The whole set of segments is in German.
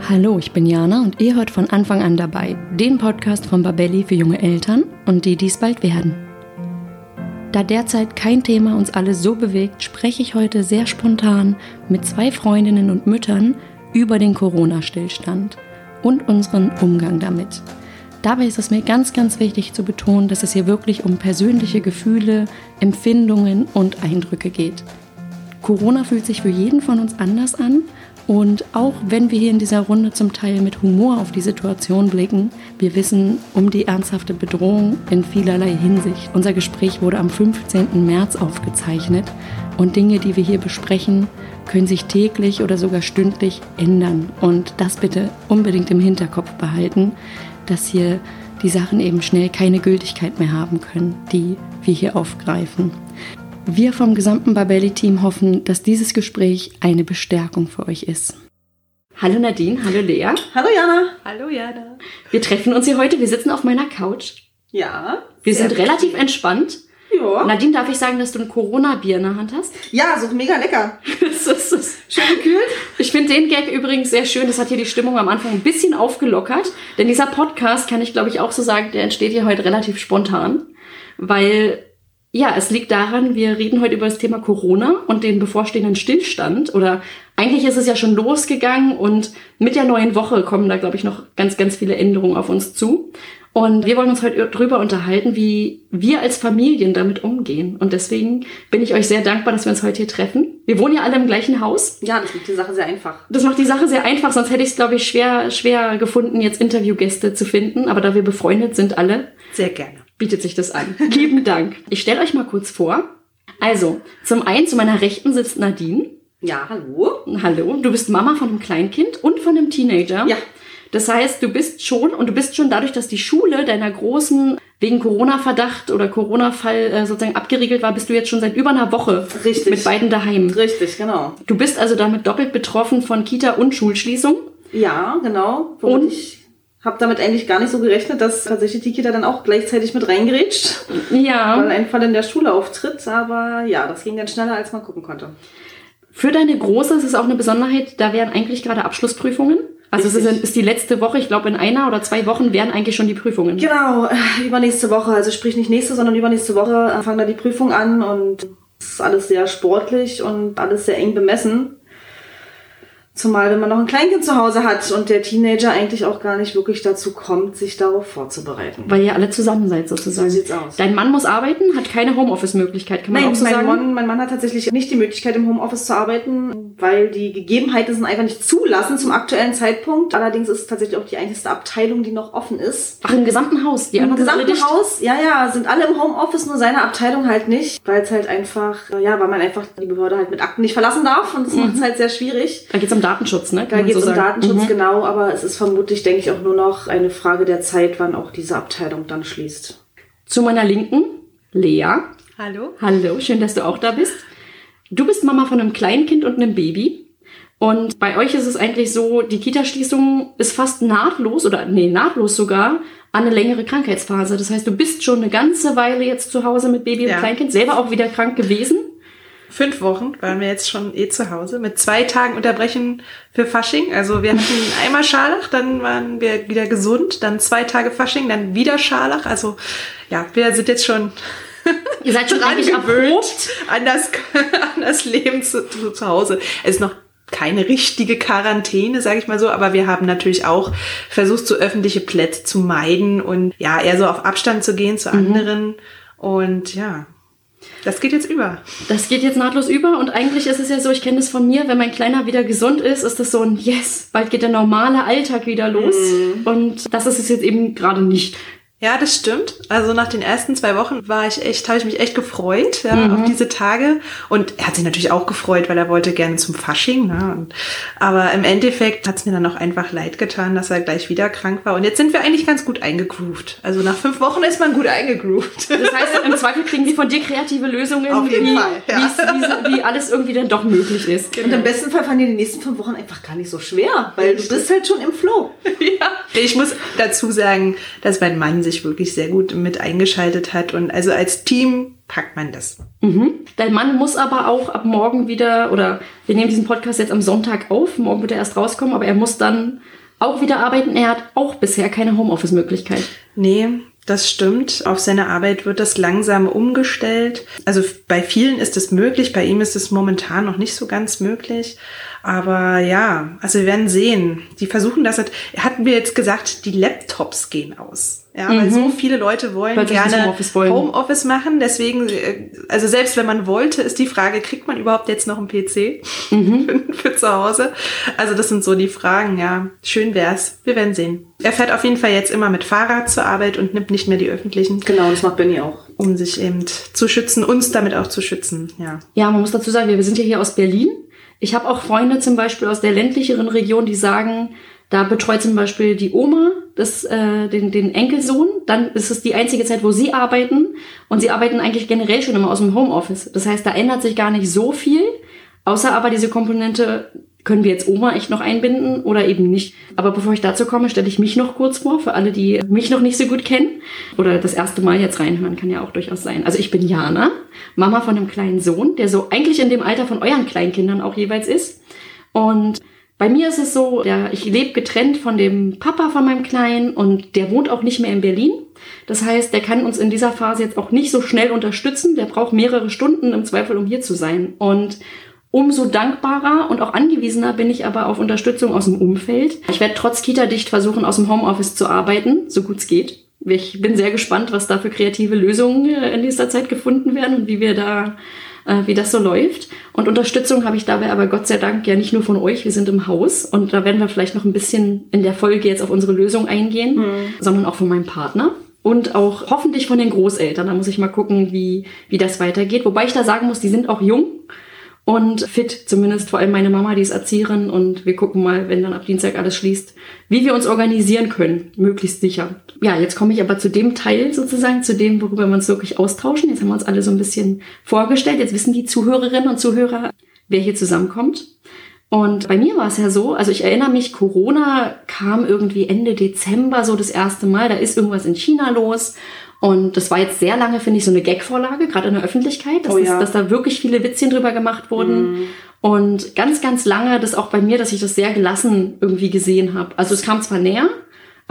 Hallo, ich bin Jana und ihr hört von Anfang an dabei den Podcast von Babelli für junge Eltern und die, die es bald werden. Da derzeit kein Thema uns alle so bewegt, spreche ich heute sehr spontan mit zwei Freundinnen und Müttern über den Corona-Stillstand und unseren Umgang damit. Dabei ist es mir ganz, ganz wichtig zu betonen, dass es hier wirklich um persönliche Gefühle, Empfindungen und Eindrücke geht. Corona fühlt sich für jeden von uns anders an und auch wenn wir hier in dieser Runde zum Teil mit Humor auf die Situation blicken, wir wissen um die ernsthafte Bedrohung in vielerlei Hinsicht. Unser Gespräch wurde am 15. März aufgezeichnet und Dinge, die wir hier besprechen, können sich täglich oder sogar stündlich ändern. Und das bitte unbedingt im Hinterkopf behalten, dass hier die Sachen eben schnell keine Gültigkeit mehr haben können, die wir hier aufgreifen. Wir vom gesamten Babelli-Team hoffen, dass dieses Gespräch eine Bestärkung für euch ist. Hallo Nadine, hallo Lea. Hallo Jana. Hallo Jana. Wir treffen uns hier heute, wir sitzen auf meiner Couch. Ja. Wir sind relativ entspannt. Ja. Nadine, darf ich sagen, dass du ein Corona-Bier in der Hand hast? Ja, so mega lecker. Das ist, das Schön gekühlt. Ich finde den Gag übrigens sehr schön. Das hat hier die Stimmung am Anfang ein bisschen aufgelockert. Denn dieser Podcast, kann ich glaube ich auch so sagen, der entsteht hier heute relativ spontan. Weil, ja, es liegt daran, wir reden heute über das Thema Corona und den bevorstehenden Stillstand. Oder eigentlich ist es ja schon losgegangen und mit der neuen Woche kommen da, glaube ich, noch ganz, ganz viele Änderungen auf uns zu. Und wir wollen uns heute drüber unterhalten, wie wir als Familien damit umgehen. Und deswegen bin ich euch sehr dankbar, dass wir uns heute hier treffen. Wir wohnen ja alle im gleichen Haus. Ja, das macht die Sache sehr einfach. Das macht die Sache sehr einfach, sonst hätte ich es, glaube ich, schwer, schwer gefunden, jetzt Interviewgäste zu finden. Aber da wir befreundet sind alle, Sehr gerne. Bietet sich das an. Lieben Dank. Ich stelle euch mal kurz vor. Also, zum einen zu meiner Rechten sitzt Nadine. Ja, hallo. Hallo, du bist Mama von einem Kleinkind und von einem Teenager. Ja. Das heißt, du bist schon und du bist schon dadurch, dass die Schule deiner großen wegen Corona-Verdacht oder Corona-Fall äh, sozusagen abgeriegelt war, bist du jetzt schon seit über einer Woche Richtig. mit beiden daheim. Richtig, genau. Du bist also damit doppelt betroffen von Kita und Schulschließung. Ja, genau. Und? ich habe damit eigentlich gar nicht so gerechnet, dass tatsächlich die Kita dann auch gleichzeitig mit reingerätscht, Ja. weil ein Fall in der Schule auftritt. Aber ja, das ging dann schneller, als man gucken konnte. Für deine Große ist es auch eine Besonderheit, da wären eigentlich gerade Abschlussprüfungen. Also es Richtig. ist, ist die letzte Woche, ich glaube in einer oder zwei Wochen wären eigentlich schon die Prüfungen. Genau, äh, übernächste Woche, also sprich nicht nächste, sondern übernächste Woche äh, fangen da die Prüfung an und es ist alles sehr sportlich und alles sehr eng bemessen. Zumal, wenn man noch ein Kleinkind zu Hause hat und der Teenager eigentlich auch gar nicht wirklich dazu kommt, sich darauf vorzubereiten. Weil ihr alle zusammen seid sozusagen. So sieht's aus. Dein Mann muss arbeiten, hat keine Homeoffice-Möglichkeit, kann man Nein, auch so mein sagen. Mann, mein Mann hat tatsächlich nicht die Möglichkeit, im Homeoffice zu arbeiten, weil die Gegebenheiten es einfach nicht zulassen zum aktuellen Zeitpunkt. Allerdings ist es tatsächlich auch die einzige Abteilung, die noch offen ist. Ach, im gesamten Haus. Die Im sind gesamten. Haus, ja, ja, sind alle im Homeoffice, nur seine Abteilung halt nicht, weil es halt einfach, äh, ja, weil man einfach die Behörde halt mit Akten nicht verlassen darf und das macht es halt sehr schwierig. Da geht's um Datenschutz, ne? Kann Da geht es so um sagen. Datenschutz, Mhm. genau, aber es ist vermutlich, denke ich, auch nur noch eine Frage der Zeit, wann auch diese Abteilung dann schließt. Zu meiner Linken, Lea. Hallo. Hallo, schön, dass du auch da bist. Du bist Mama von einem Kleinkind und einem Baby. Und bei euch ist es eigentlich so, die Kita-Schließung ist fast nahtlos oder nee, nahtlos sogar an eine längere Krankheitsphase. Das heißt, du bist schon eine ganze Weile jetzt zu Hause mit Baby und Ja. Kleinkind, selber auch wieder krank gewesen. Fünf Wochen waren wir jetzt schon eh zu Hause mit zwei Tagen Unterbrechen für Fasching. Also wir hatten einmal Scharlach, dann waren wir wieder gesund, dann zwei Tage Fasching, dann wieder Scharlach. Also ja, wir sind jetzt schon Ihr seid schon eigentlich gewöhnt erprobt. an das, an das Leben zu, zu, zu Hause. Es ist noch keine richtige Quarantäne, sage ich mal so, aber wir haben natürlich auch versucht, so öffentliche Plätze zu meiden und ja, eher so auf Abstand zu gehen zu anderen. Und ja, das geht jetzt über. Das geht jetzt nahtlos über und eigentlich ist es ja so, ich kenne das von mir, wenn mein Kleiner wieder gesund ist, ist das so ein Yes, bald geht der normale Alltag wieder los. Und das ist es jetzt eben gerade nicht. Ja, das stimmt. Also nach den ersten zwei Wochen war ich echt, habe ich mich echt gefreut ja, auf diese Tage. Und er hat sich natürlich auch gefreut, weil er wollte gerne zum Fasching. Ne? Und, aber im Endeffekt hat es mir dann auch einfach leid getan, dass er gleich wieder krank war. Und jetzt sind wir eigentlich ganz gut eingegroovt. Also nach fünf Wochen ist man gut eingegroovt. Das heißt, im Zweifel kriegen wir von dir kreative Lösungen, Auf jeden wie, Fall, ja. wie, wie alles irgendwie dann doch möglich ist. Und im besten Fall fanden die die nächsten fünf Wochen einfach gar nicht so schwer, weil du bist halt schon im Flow. ja. Ich muss dazu sagen, dass mein Mann sich sich wirklich sehr gut mit eingeschaltet hat. Und also als Team packt man das. Mhm. Dein Mann muss aber auch ab morgen wieder, oder wir nehmen diesen Podcast jetzt am Sonntag auf, morgen wird er erst rauskommen, aber er muss dann auch wieder arbeiten. Er hat auch bisher keine Homeoffice-Möglichkeit. Nee, das stimmt. Auf seine Arbeit wird das langsam umgestellt. Also bei vielen ist es möglich, bei ihm ist es momentan noch nicht so ganz möglich. Aber ja, also wir werden sehen. Die versuchen das. Hatten wir jetzt gesagt, die Laptops gehen aus. Ja, mhm. weil so viele Leute wollen weil gerne Homeoffice, wollen. Homeoffice machen. Deswegen, äh, also selbst wenn man wollte, ist die Frage, kriegt man überhaupt jetzt noch einen PC mhm. für, für, zu Hause? Also das sind so die Fragen, ja. Schön wär's. Wir werden sehen. Er fährt auf jeden Fall jetzt immer mit Fahrrad zur Arbeit und nimmt nicht mehr die öffentlichen. Genau, das macht Benny auch. Um sich eben zu schützen, uns damit auch zu schützen, ja. Ja, man muss dazu sagen, wir sind ja hier aus Berlin. Ich habe auch Freunde zum Beispiel aus der ländlicheren Region, die sagen, da betreut zum Beispiel die Oma das, äh, den, den Enkelsohn. Dann ist es die einzige Zeit, wo sie arbeiten. Und sie arbeiten eigentlich generell schon immer aus dem Homeoffice. Das heißt, da ändert sich gar nicht so viel. Außer aber diese Komponente, können wir jetzt Oma echt noch einbinden oder eben nicht. Aber bevor ich dazu komme, stelle ich mich noch kurz vor, für alle, die mich noch nicht so gut kennen oder das erste Mal jetzt reinhören, kann ja auch durchaus sein. Also ich bin Jana, Mama von einem kleinen Sohn, der so eigentlich in dem Alter von euren Kleinkindern auch jeweils ist. Und bei mir ist es so, der, ich lebe getrennt von dem Papa von meinem Kleinen und der wohnt auch nicht mehr in Berlin. Das heißt, der kann uns in dieser Phase jetzt auch nicht so schnell unterstützen. Der braucht mehrere Stunden im Zweifel, um hier zu sein. Und umso dankbarer und auch angewiesener bin ich aber auf Unterstützung aus dem Umfeld. Ich werde trotz Kita-Dicht versuchen, aus dem Homeoffice zu arbeiten, so gut es geht. Ich bin sehr gespannt, was da für kreative Lösungen in nächster Zeit gefunden werden und wie wir da äh, wie das so läuft. Und Unterstützung habe ich dabei aber Gott sei Dank ja nicht nur von euch, wir sind im Haus und da werden wir vielleicht noch ein bisschen in der Folge jetzt auf unsere Lösung eingehen, mhm. sondern auch von meinem Partner und auch hoffentlich von den Großeltern. Da muss ich mal gucken, wie, wie das weitergeht. Wobei ich da sagen muss, die sind auch jung und fit, zumindest vor allem meine Mama, die ist Erzieherin und wir gucken mal, wenn dann ab Dienstag alles schließt, wie wir uns organisieren können, möglichst sicher. Ja, jetzt komme ich aber zu dem Teil sozusagen, zu dem, worüber wir uns wirklich austauschen. Jetzt haben wir uns alle so ein bisschen vorgestellt. Jetzt wissen die Zuhörerinnen und Zuhörer, wer hier zusammenkommt. Und bei mir war es ja so, also ich erinnere mich, Corona kam irgendwie Ende Dezember so das erste Mal, da ist irgendwas in China los und das war jetzt sehr lange, finde ich, so eine Gag-Vorlage, gerade in der Öffentlichkeit, dass, oh ja. das, dass da wirklich viele Witzchen drüber gemacht wurden. Mm. Und ganz, ganz lange das auch bei mir, dass ich das sehr gelassen irgendwie gesehen habe. Also es kam zwar näher,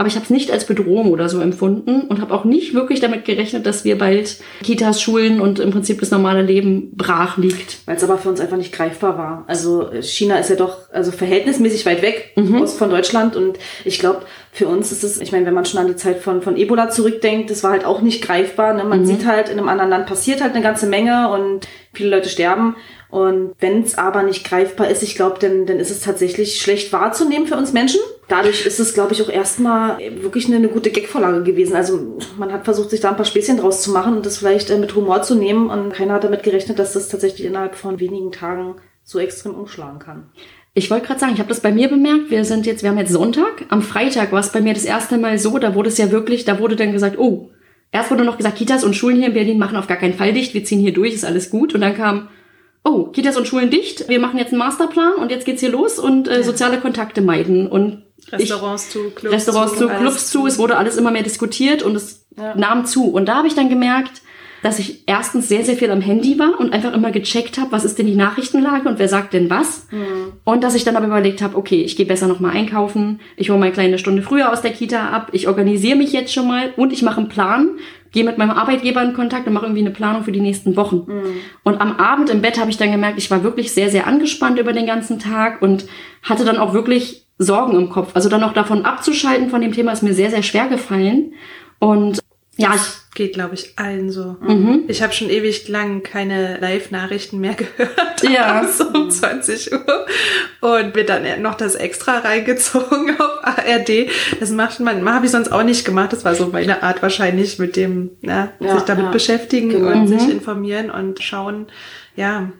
aber ich habe es nicht als Bedrohung oder so empfunden und habe auch nicht wirklich damit gerechnet, dass wir bald Kitas, Schulen und im Prinzip das normale Leben brach liegt. Weil es aber für uns einfach nicht greifbar war. Also China ist ja doch also verhältnismäßig weit weg mhm. von Deutschland und ich glaube, für uns ist es, ich meine, wenn man schon an die Zeit von, von Ebola zurückdenkt, das war halt auch nicht greifbar. Ne? Man mhm. sieht halt, in einem anderen Land passiert halt eine ganze Menge und viele Leute sterben. Und wenn es aber nicht greifbar ist, ich glaube, dann, dann ist es tatsächlich schlecht wahrzunehmen für uns Menschen. Dadurch ist es, glaube ich, auch erstmal wirklich eine, eine gute Gagvorlage gewesen. Also man hat versucht, sich da ein paar Späßchen draus zu machen und das vielleicht äh, mit Humor zu nehmen. Und keiner hat damit gerechnet, dass das tatsächlich innerhalb von wenigen Tagen so extrem umschlagen kann. Ich wollte gerade sagen, ich habe das bei mir bemerkt. Wir sind jetzt, wir haben jetzt Sonntag. Am Freitag war es bei mir das erste Mal so, da wurde es ja wirklich, da wurde dann gesagt, oh, erst wurde noch gesagt, Kitas und Schulen hier in Berlin machen auf gar keinen Fall dicht, wir ziehen hier durch, ist alles gut. Und dann kam, oh, Kitas und Schulen dicht, wir machen jetzt einen Masterplan und jetzt geht's hier los und äh, soziale Kontakte meiden und Restaurants ich, zu, Clubs Restaurants zu, Clubs zu. Es wurde alles immer mehr diskutiert und es ja. nahm zu. Und da habe ich dann gemerkt, dass ich erstens sehr, sehr viel am Handy war und einfach immer gecheckt habe, was ist denn die Nachrichtenlage und wer sagt denn was. Mhm. Und dass ich dann aber überlegt habe, okay, ich gehe besser nochmal einkaufen, ich hole meine kleine Stunde früher aus der Kita ab, ich organisiere mich jetzt schon mal und ich mache einen Plan, gehe mit meinem Arbeitgeber in Kontakt und mache irgendwie eine Planung für die nächsten Wochen. Mhm. Und am Abend im Bett habe ich dann gemerkt, ich war wirklich sehr, sehr angespannt über den ganzen Tag und hatte dann auch wirklich Sorgen im Kopf. Also dann noch davon abzuschalten von dem Thema ist mir sehr, sehr schwer gefallen. Und ja, ich geht, glaube ich, allen so. Mhm. Ich habe schon ewig lang keine Live-Nachrichten mehr gehört. Ja. so um 20 Uhr. Und mir dann noch das extra reingezogen auf ARD. Das macht man, habe ich sonst auch nicht gemacht. Das war so meine Art wahrscheinlich mit dem, ne, ja, sich damit ja. beschäftigen genau. und mhm. sich informieren und schauen. Ja,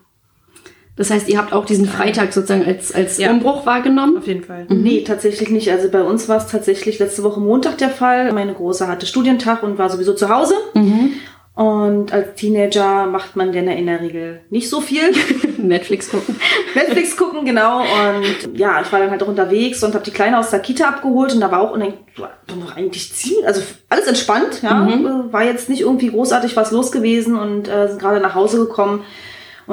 das heißt, ihr habt auch diesen Freitag sozusagen als, als ja. Umbruch wahrgenommen? Auf jeden Fall. Mhm. Nee, tatsächlich nicht. Also bei uns war es tatsächlich letzte Woche Montag der Fall. Meine Große hatte Studientag und war sowieso zu Hause. Mhm. Und als Teenager macht man denn in der Regel nicht so viel. Netflix gucken. Netflix gucken, genau. Und ja, ich war dann halt auch unterwegs und habe die Kleine aus der Kita abgeholt und da war auch noch eigentlich ziemlich, also alles entspannt, ja. Mhm. War jetzt nicht irgendwie großartig was los gewesen und äh, sind gerade nach Hause gekommen.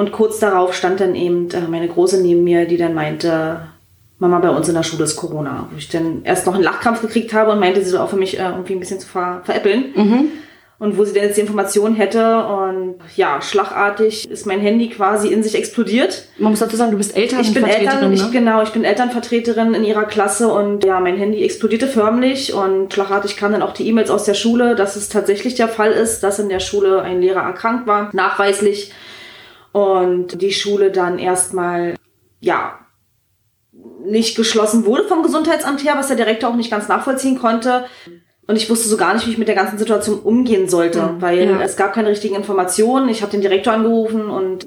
Und kurz darauf stand dann eben äh, meine Große neben mir, die dann meinte, Mama, bei uns in der Schule ist Corona. Wo ich dann erst noch einen Lachkrampf gekriegt habe und meinte, sie soll auch für mich äh, irgendwie ein bisschen zu ver veräppeln. Mhm. Und wo sie denn jetzt die Information hätte. Und ja, schlagartig ist mein Handy quasi in sich explodiert. Man muss dazu sagen, du bist Elternvertreterin. Ich bin Eltern, ne? ich, genau, ich bin Elternvertreterin in ihrer Klasse und ja, mein Handy explodierte förmlich und schlagartig kamen dann auch die E-Mails aus der Schule, dass es tatsächlich der Fall ist, dass in der Schule ein Lehrer erkrankt war, nachweislich. Und die Schule dann erstmal, ja, nicht geschlossen wurde vom Gesundheitsamt her, was der Direktor auch nicht ganz nachvollziehen konnte. Und ich wusste so gar nicht, wie ich mit der ganzen Situation umgehen sollte, ja, weil ja. es gab keine richtigen Informationen. Ich habe den Direktor angerufen und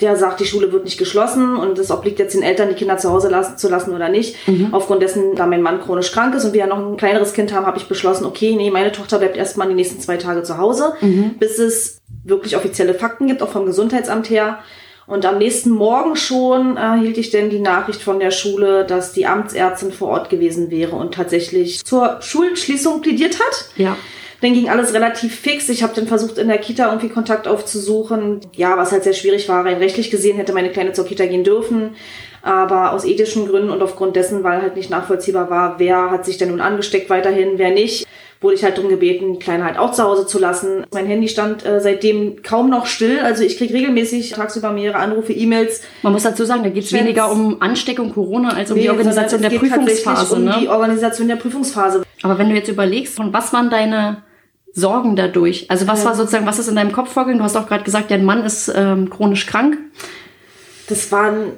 der sagt, die Schule wird nicht geschlossen und es obliegt jetzt den Eltern, die Kinder zu Hause lassen, zu lassen oder nicht. Mhm. Aufgrund dessen, da mein Mann chronisch krank ist und wir ja noch ein kleineres Kind haben, habe ich beschlossen, okay, nee, meine Tochter bleibt erstmal die nächsten zwei Tage zu Hause, mhm. bis es wirklich offizielle Fakten gibt, auch vom Gesundheitsamt her. Und am nächsten Morgen schon erhielt ich denn die Nachricht von der Schule, dass die Amtsärztin vor Ort gewesen wäre und tatsächlich zur Schulschließung plädiert hat. Ja. Dann ging alles relativ fix. Ich habe dann versucht, in der Kita irgendwie Kontakt aufzusuchen. Ja, was halt sehr schwierig war. Rein rechtlich gesehen hätte meine Kleine zur Kita gehen dürfen. Aber aus ethischen Gründen und aufgrund dessen, weil halt nicht nachvollziehbar war, wer hat sich denn nun angesteckt weiterhin, wer nicht, wurde ich halt darum gebeten, die Kleine halt auch zu Hause zu lassen. Mein Handy stand äh, seitdem kaum noch still. Also ich kriege regelmäßig tagsüber mehrere Anrufe, E-Mails. Man muss dazu sagen, da geht es weniger um Ansteckung Corona als um nee, die Organisation der Prüfungsphase. Um ne? die Organisation der Prüfungsphase. Aber wenn du jetzt überlegst, von was waren deine Sorgen dadurch? Also was war sozusagen, was ist in deinem Kopf vorgegangen? Du hast auch gerade gesagt, dein Mann ist ähm, chronisch krank. Das waren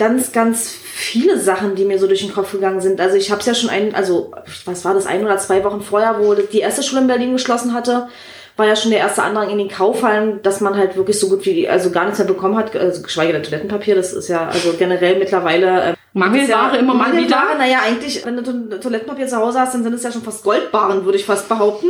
ganz, ganz viele Sachen, die mir so durch den Kopf gegangen sind. Also ich habe es ja schon ein, also was war das, ein oder zwei Wochen vorher, wo die erste Schule in Berlin geschlossen hatte, war ja schon der erste Andrang in den Kaufhallen, dass man halt wirklich so gut wie, also gar nichts mehr bekommen hat, also geschweige denn Toilettenpapier, das ist ja also generell mittlerweile... Äh, Mangelware ja, immer mal Mangelware, naja, eigentlich, wenn du Toilettenpapier zu Hause hast, dann sind es ja schon fast Goldbaren, würde ich fast behaupten.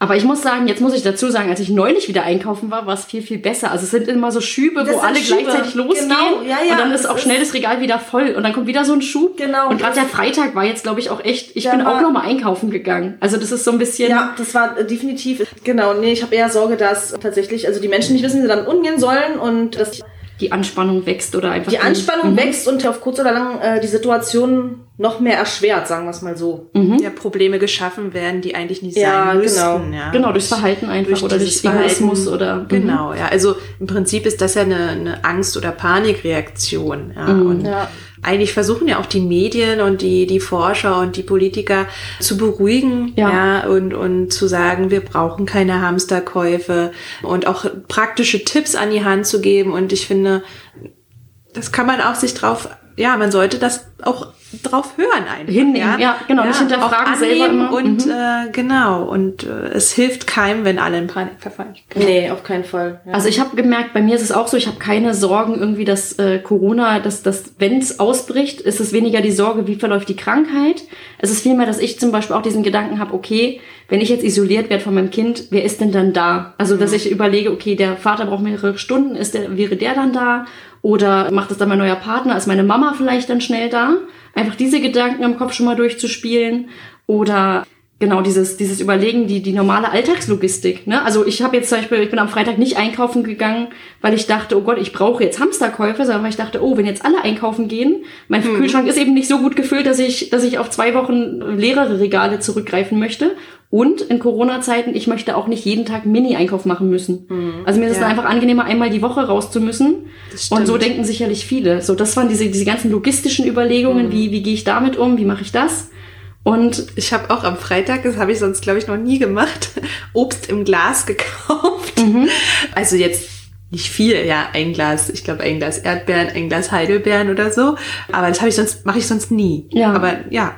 Aber ich muss sagen, jetzt muss ich dazu sagen, als ich neulich wieder einkaufen war, war es viel, viel besser. Also es sind immer so Schübe, das wo alle Schübe. gleichzeitig losgehen. Genau, ja, ja. Und dann ist auch schnell das Regal wieder voll. Und dann kommt wieder so ein Schub. Genau. Und gerade der Freitag war jetzt, glaube ich, auch echt, ich bin auch nochmal einkaufen gegangen. Also das ist so ein bisschen... Ja, das war definitiv, genau. Nee, ich habe eher Sorge, dass tatsächlich, also die Menschen nicht wissen, wie sie damit umgehen sollen und dass die Anspannung wächst oder einfach. Die Anspannung die, mhm. wächst und auf kurz oder lang äh, die Situation noch mehr erschwert, sagen wir es mal so. Mhm. Ja, Probleme geschaffen werden, die eigentlich nicht ja, sein müssten. Genau. Ja. genau, durchs Verhalten einfach durch oder durch Egoismus oder. Mhm. Genau, ja. Also im Prinzip ist das ja eine, eine Angst- oder Panikreaktion. Ja. Mhm. Und ja eigentlich versuchen ja auch die Medien und die, die Forscher und die Politiker zu beruhigen, ja. ja, und, und zu sagen, wir brauchen keine Hamsterkäufe und auch praktische Tipps an die Hand zu geben. Und ich finde, das kann man auch sich drauf, ja, man sollte das auch drauf hören einfach. Hinnehmen, ja, ja genau, ja, nicht hinterfragen selber immer. Und mhm. äh, genau, und äh, es hilft keinem, wenn alle in Panik verfallen. Genau. Nee, auf keinen Fall. Ja. Also ich habe gemerkt, bei mir ist es auch so, ich habe keine Sorgen irgendwie, dass äh, Corona, dass, dass wenn es ausbricht, ist es weniger die Sorge, wie verläuft die Krankheit. Es ist vielmehr, dass ich zum Beispiel auch diesen Gedanken habe, okay, wenn ich jetzt isoliert werde von meinem Kind, wer ist denn dann da? Also dass mhm. ich überlege, okay, der Vater braucht mehrere Stunden, ist der, wäre der dann da? Oder macht es dann mein neuer Partner? Ist meine Mama vielleicht dann schnell da? Einfach diese Gedanken im Kopf schon mal durchzuspielen. Oder genau dieses, dieses Überlegen, die, die normale Alltagslogistik. Ne? Also ich habe jetzt zum Beispiel, ich bin am Freitag nicht einkaufen gegangen, weil ich dachte, oh Gott, ich brauche jetzt Hamsterkäufe, sondern weil ich dachte, oh, wenn jetzt alle einkaufen gehen, mein hm. Kühlschrank ist eben nicht so gut gefüllt, dass ich, dass ich auf zwei Wochen leere Regale zurückgreifen möchte. Und in Corona-Zeiten, ich möchte auch nicht jeden Tag Mini-Einkauf machen müssen. Mhm. Also mir ist es ja. einfach angenehmer, einmal die Woche raus zu müssen. Und so denken sicherlich viele. So, das waren diese, diese ganzen logistischen Überlegungen, mhm. wie, wie gehe ich damit um, wie mache ich das? Und ich habe auch am Freitag, das habe ich sonst, glaube ich, noch nie gemacht, Obst im Glas gekauft. Mhm. Also jetzt nicht viel, ja, ein Glas, ich glaube ein Glas Erdbeeren, ein Glas Heidelbeeren oder so. Aber das habe ich sonst, mache ich sonst nie. Ja. Aber ja,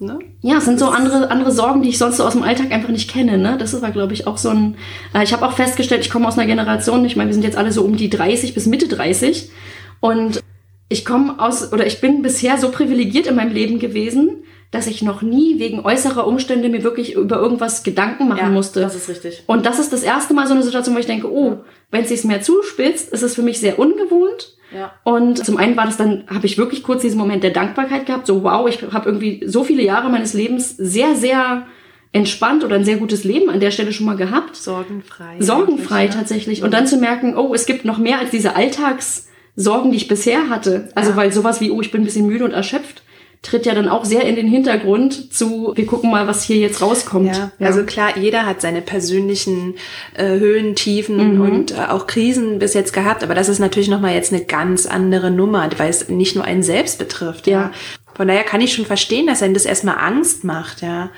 Ne? Ja, es sind so andere, andere Sorgen, die ich sonst so aus dem Alltag einfach nicht kenne. Ne? Das war, glaube ich, auch so ein. Äh, ich habe auch festgestellt, ich komme aus einer Generation, ich meine, wir sind jetzt alle so um die 30 bis Mitte 30. Und ich komme aus, oder ich bin bisher so privilegiert in meinem Leben gewesen, dass ich noch nie wegen äußerer Umstände mir wirklich über irgendwas Gedanken machen Ja, musste. das ist richtig. Und das ist das erste Mal so eine Situation, wo ich denke, oh, wenn es sich mehr zuspitzt, ist es für mich sehr ungewohnt. Ja. Und zum einen war das dann, habe ich wirklich kurz diesen Moment der Dankbarkeit gehabt, so wow, ich habe irgendwie so viele Jahre meines Lebens sehr, sehr entspannt oder ein sehr gutes Leben an der Stelle schon mal gehabt. Sorgenfrei. Sorgenfrei eigentlich, ne? tatsächlich. Und dann zu merken, oh, es gibt noch mehr als diese Alltagssorgen, die ich bisher hatte. Also weil sowas wie, oh, ich bin ein bisschen müde und erschöpft, tritt ja dann auch sehr in den Hintergrund zu, wir gucken mal, was hier jetzt rauskommt. Ja, also klar, jeder hat seine persönlichen äh, Höhen, Tiefen und äh, auch Krisen bis jetzt gehabt, aber das ist natürlich nochmal jetzt eine ganz andere Nummer, weil es nicht nur einen selbst betrifft. Ja. Ja. Von daher kann ich schon verstehen, dass einen das erstmal Angst macht. Ja.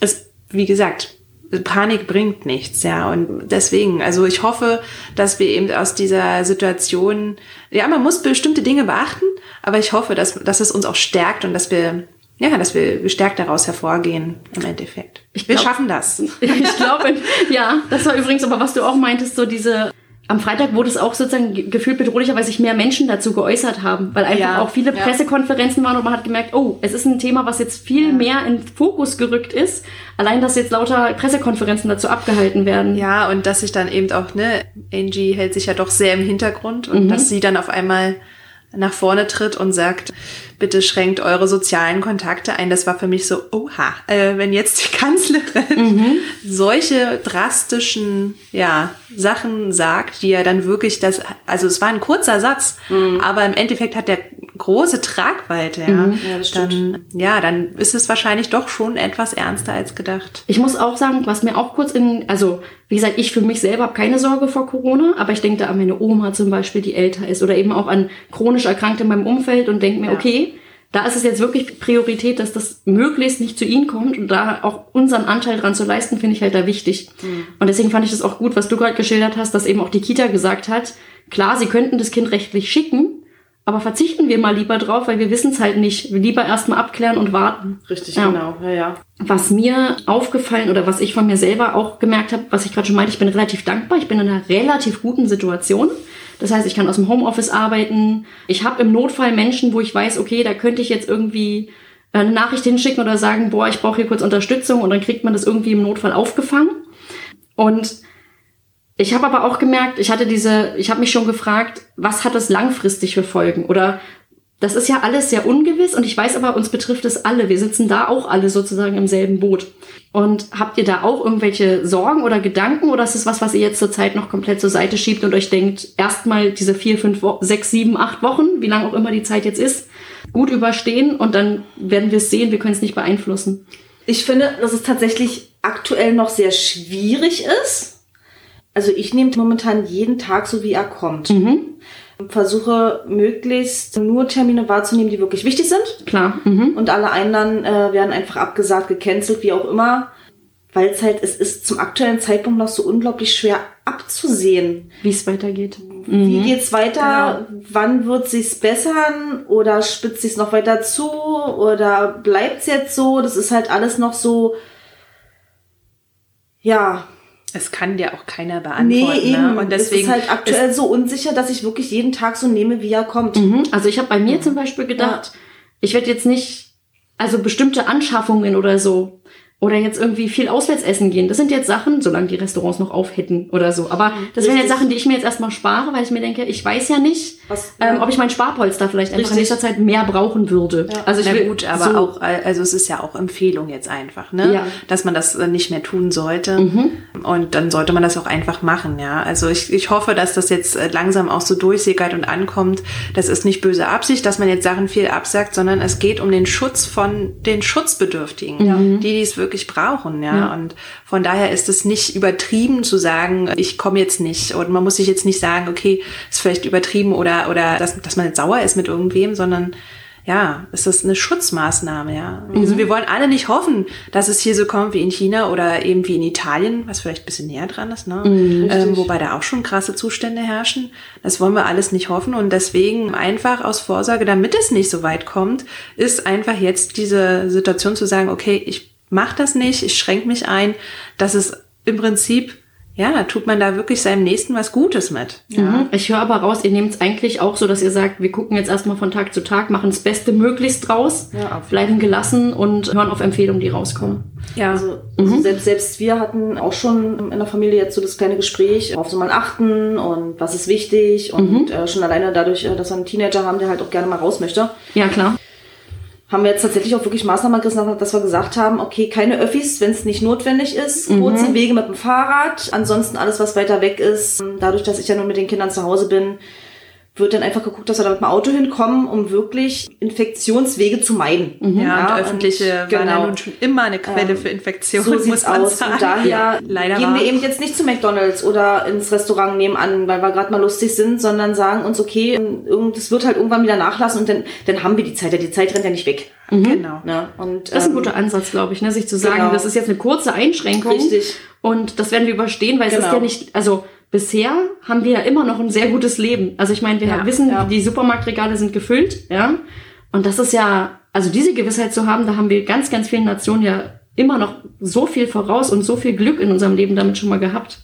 Es, wie gesagt, Panik bringt nichts, ja. Und deswegen, also ich hoffe, dass wir eben aus dieser Situation, ja, man muss bestimmte Dinge beachten, aber ich hoffe, dass, dass es uns auch stärkt und dass wir, ja, dass wir gestärkt daraus hervorgehen im Endeffekt. Ich wir glaub- schaffen das. ich glaube, ja, das war übrigens aber, was du auch meintest, so diese, am Freitag wurde es auch sozusagen ge- gefühlt bedrohlicherweise sich mehr Menschen dazu geäußert haben, weil einfach Ja, auch viele ja. Pressekonferenzen waren und man hat gemerkt, oh, es ist ein Thema, was jetzt viel mehr in Fokus gerückt ist, allein, dass jetzt lauter Pressekonferenzen dazu abgehalten werden. Ja, und dass sich dann eben auch, ne, Angie hält sich ja doch sehr im Hintergrund und dass sie dann auf einmal nach vorne tritt und sagt, bitte schränkt eure sozialen Kontakte ein. Das war für mich so, oha, äh, wenn jetzt die Kanzlerin solche drastischen, ja, Sachen sagt, die ja dann wirklich das, also es war ein kurzer Satz, aber im Endeffekt hat der große Tragweite, ja. Ja, das stimmt. dann, ja, dann ist es wahrscheinlich doch schon etwas ernster als gedacht. Ich muss auch sagen, was mir auch kurz in, also wie gesagt, ich für mich selber habe keine Sorge vor Corona, aber ich denke da an meine Oma zum Beispiel, die älter ist, oder eben auch an chronisch Erkrankte in meinem Umfeld und denke mir, Ja. okay, da ist es jetzt wirklich Priorität, dass das möglichst nicht zu ihnen kommt und da auch unseren Anteil dran zu leisten, finde ich halt da wichtig. Und deswegen fand ich das auch gut, was du gerade geschildert hast, dass eben auch die Kita gesagt hat, klar, sie könnten das Kind rechtlich schicken, aber verzichten wir mal lieber drauf, weil wir wissen es halt nicht. Wir lieber erstmal abklären und warten. Richtig, Ja. genau. Ja, ja. Was mir aufgefallen oder was ich von mir selber auch gemerkt habe, was ich gerade schon meinte, ich bin relativ dankbar. Ich bin in einer relativ guten Situation. Das heißt, ich kann aus dem Homeoffice arbeiten. Ich habe im Notfall Menschen, wo ich weiß, okay, da könnte ich jetzt irgendwie äh, eine Nachricht hinschicken oder sagen, boah, ich brauche hier kurz Unterstützung und dann kriegt man das irgendwie im Notfall aufgefangen. Und ich habe aber auch gemerkt, ich hatte diese, ich habe mich schon gefragt, was hat das langfristig für Folgen? Oder das ist ja alles sehr ungewiss und ich weiß aber, uns betrifft es alle. Wir sitzen da auch alle sozusagen im selben Boot. Und habt ihr da auch irgendwelche Sorgen oder Gedanken oder ist es was, was ihr jetzt zurzeit noch komplett zur Seite schiebt und euch denkt, erstmal diese vier, fünf, sechs, sieben, acht Wochen, wie lang auch immer die Zeit jetzt ist, gut überstehen und dann werden wir es sehen, wir können es nicht beeinflussen. Ich finde, dass es tatsächlich aktuell noch sehr schwierig ist. Also ich nehme momentan jeden Tag so, wie er kommt. Versuche möglichst nur Termine wahrzunehmen, die wirklich wichtig sind. Klar. Mhm. Und alle anderen äh, werden einfach abgesagt, gecancelt, wie auch immer. Weil es halt, es ist zum aktuellen Zeitpunkt noch so unglaublich schwer abzusehen. Wie es weitergeht. Wie geht's weiter? Wann wird sich's bessern? Oder spitzt sich's noch weiter zu? Oder bleibt's jetzt so? Das ist halt alles noch so, ja, Es kann dir auch keiner nee, beantworten. eben. Ne? Und deswegen es ist halt aktuell so unsicher, dass ich wirklich jeden Tag so nehme, wie er kommt. Mhm. Also ich habe bei mir zum Beispiel gedacht, ich werde jetzt nicht, also bestimmte Anschaffungen oder so, oder jetzt irgendwie viel auswärts essen gehen. Das sind jetzt Sachen, solange die Restaurants noch auf hätten oder so. Aber das wären jetzt Richtig. Sachen, die ich mir jetzt erstmal spare, weil ich mir denke, ich weiß ja nicht, Was- ähm, ja. ob ich mein Sparpolster vielleicht einfach in Richtig. nächster Zeit mehr brauchen würde. Also ich Na will gut, aber so, auch, also es ist ja auch Empfehlung jetzt einfach, ne? Ja. Dass man das äh, nicht mehr tun sollte. Und dann sollte man das auch einfach machen, ja. Also ich, ich hoffe, dass das jetzt äh, langsam auch so durchsickert und ankommt. Das ist nicht böse Absicht, dass man jetzt Sachen viel absagt, sondern es geht um den Schutz von den Schutzbedürftigen, die, die es wirklich brauchen, ja. Ja. Und von daher ist es nicht übertrieben zu sagen, ich komme jetzt nicht. Und man muss sich jetzt nicht sagen, okay, ist vielleicht übertrieben oder, oder dass, dass man jetzt sauer ist mit irgendwem, sondern ja, es ist eine Schutzmaßnahme, ja. Also wir wollen alle nicht hoffen, dass es hier so kommt wie in China oder eben wie in Italien, was vielleicht ein bisschen näher dran ist, ne? ähm, wobei da auch schon krasse Zustände herrschen. Das wollen wir alles nicht hoffen und deswegen einfach aus Vorsorge, damit es nicht so weit kommt, ist einfach jetzt diese Situation zu sagen, okay, ich mache das nicht, ich schränke mich ein, dass es im Prinzip ja, da tut man da wirklich seinem Nächsten was Gutes mit. Mhm. Ich höre aber raus, ihr nehmt es eigentlich auch so, dass ihr sagt, wir gucken jetzt erstmal von Tag zu Tag, machen das Beste möglichst draus, Ja, bleiben gelassen und hören auf Empfehlungen, die rauskommen. Ja. Also, also selbst, selbst wir hatten auch schon in der Familie jetzt so das kleine Gespräch, auf so mal achten und was ist wichtig und äh, schon alleine dadurch, äh, dass wir einen Teenager haben, der halt auch gerne mal raus möchte, Ja, klar. Haben wir jetzt tatsächlich auch wirklich Maßnahmen ergriffen, dass wir gesagt haben, okay, keine Öffis, wenn es nicht notwendig ist, kurze Wege mit dem Fahrrad, ansonsten alles, was weiter weg ist. Dadurch, dass ich ja nur mit den Kindern zu Hause bin, wird dann einfach geguckt, dass wir da mit dem Auto hinkommen, um wirklich Infektionswege zu meiden. Ja, und öffentliche genau. waren ja nun schon immer eine Quelle für Infektionen, So muss man aus. sagen. Und daher Leider gehen wahr. wir eben jetzt nicht zu McDonalds oder ins Restaurant nebenan, weil wir gerade mal lustig sind, sondern sagen uns, okay, das wird halt irgendwann wieder nachlassen und dann, dann haben wir die Zeit. Ja, Die Zeit rennt ja nicht weg. Genau. Ne? Und, Das ist ein ähm, guter Ansatz, glaube ich, ne? sich zu sagen, genau. das ist jetzt eine kurze Einschränkung. Richtig. Und das werden wir überstehen, weil es ist Genau. ja nicht, also bisher haben wir ja immer noch ein sehr gutes Leben. Also ich meine, wir Ja, wissen, ja. die Supermarktregale sind gefüllt, ja. Und das ist ja, also diese Gewissheit zu haben, da haben wir ganz, ganz vielen Nationen ja immer noch so viel voraus und so viel Glück in unserem Leben damit schon mal gehabt.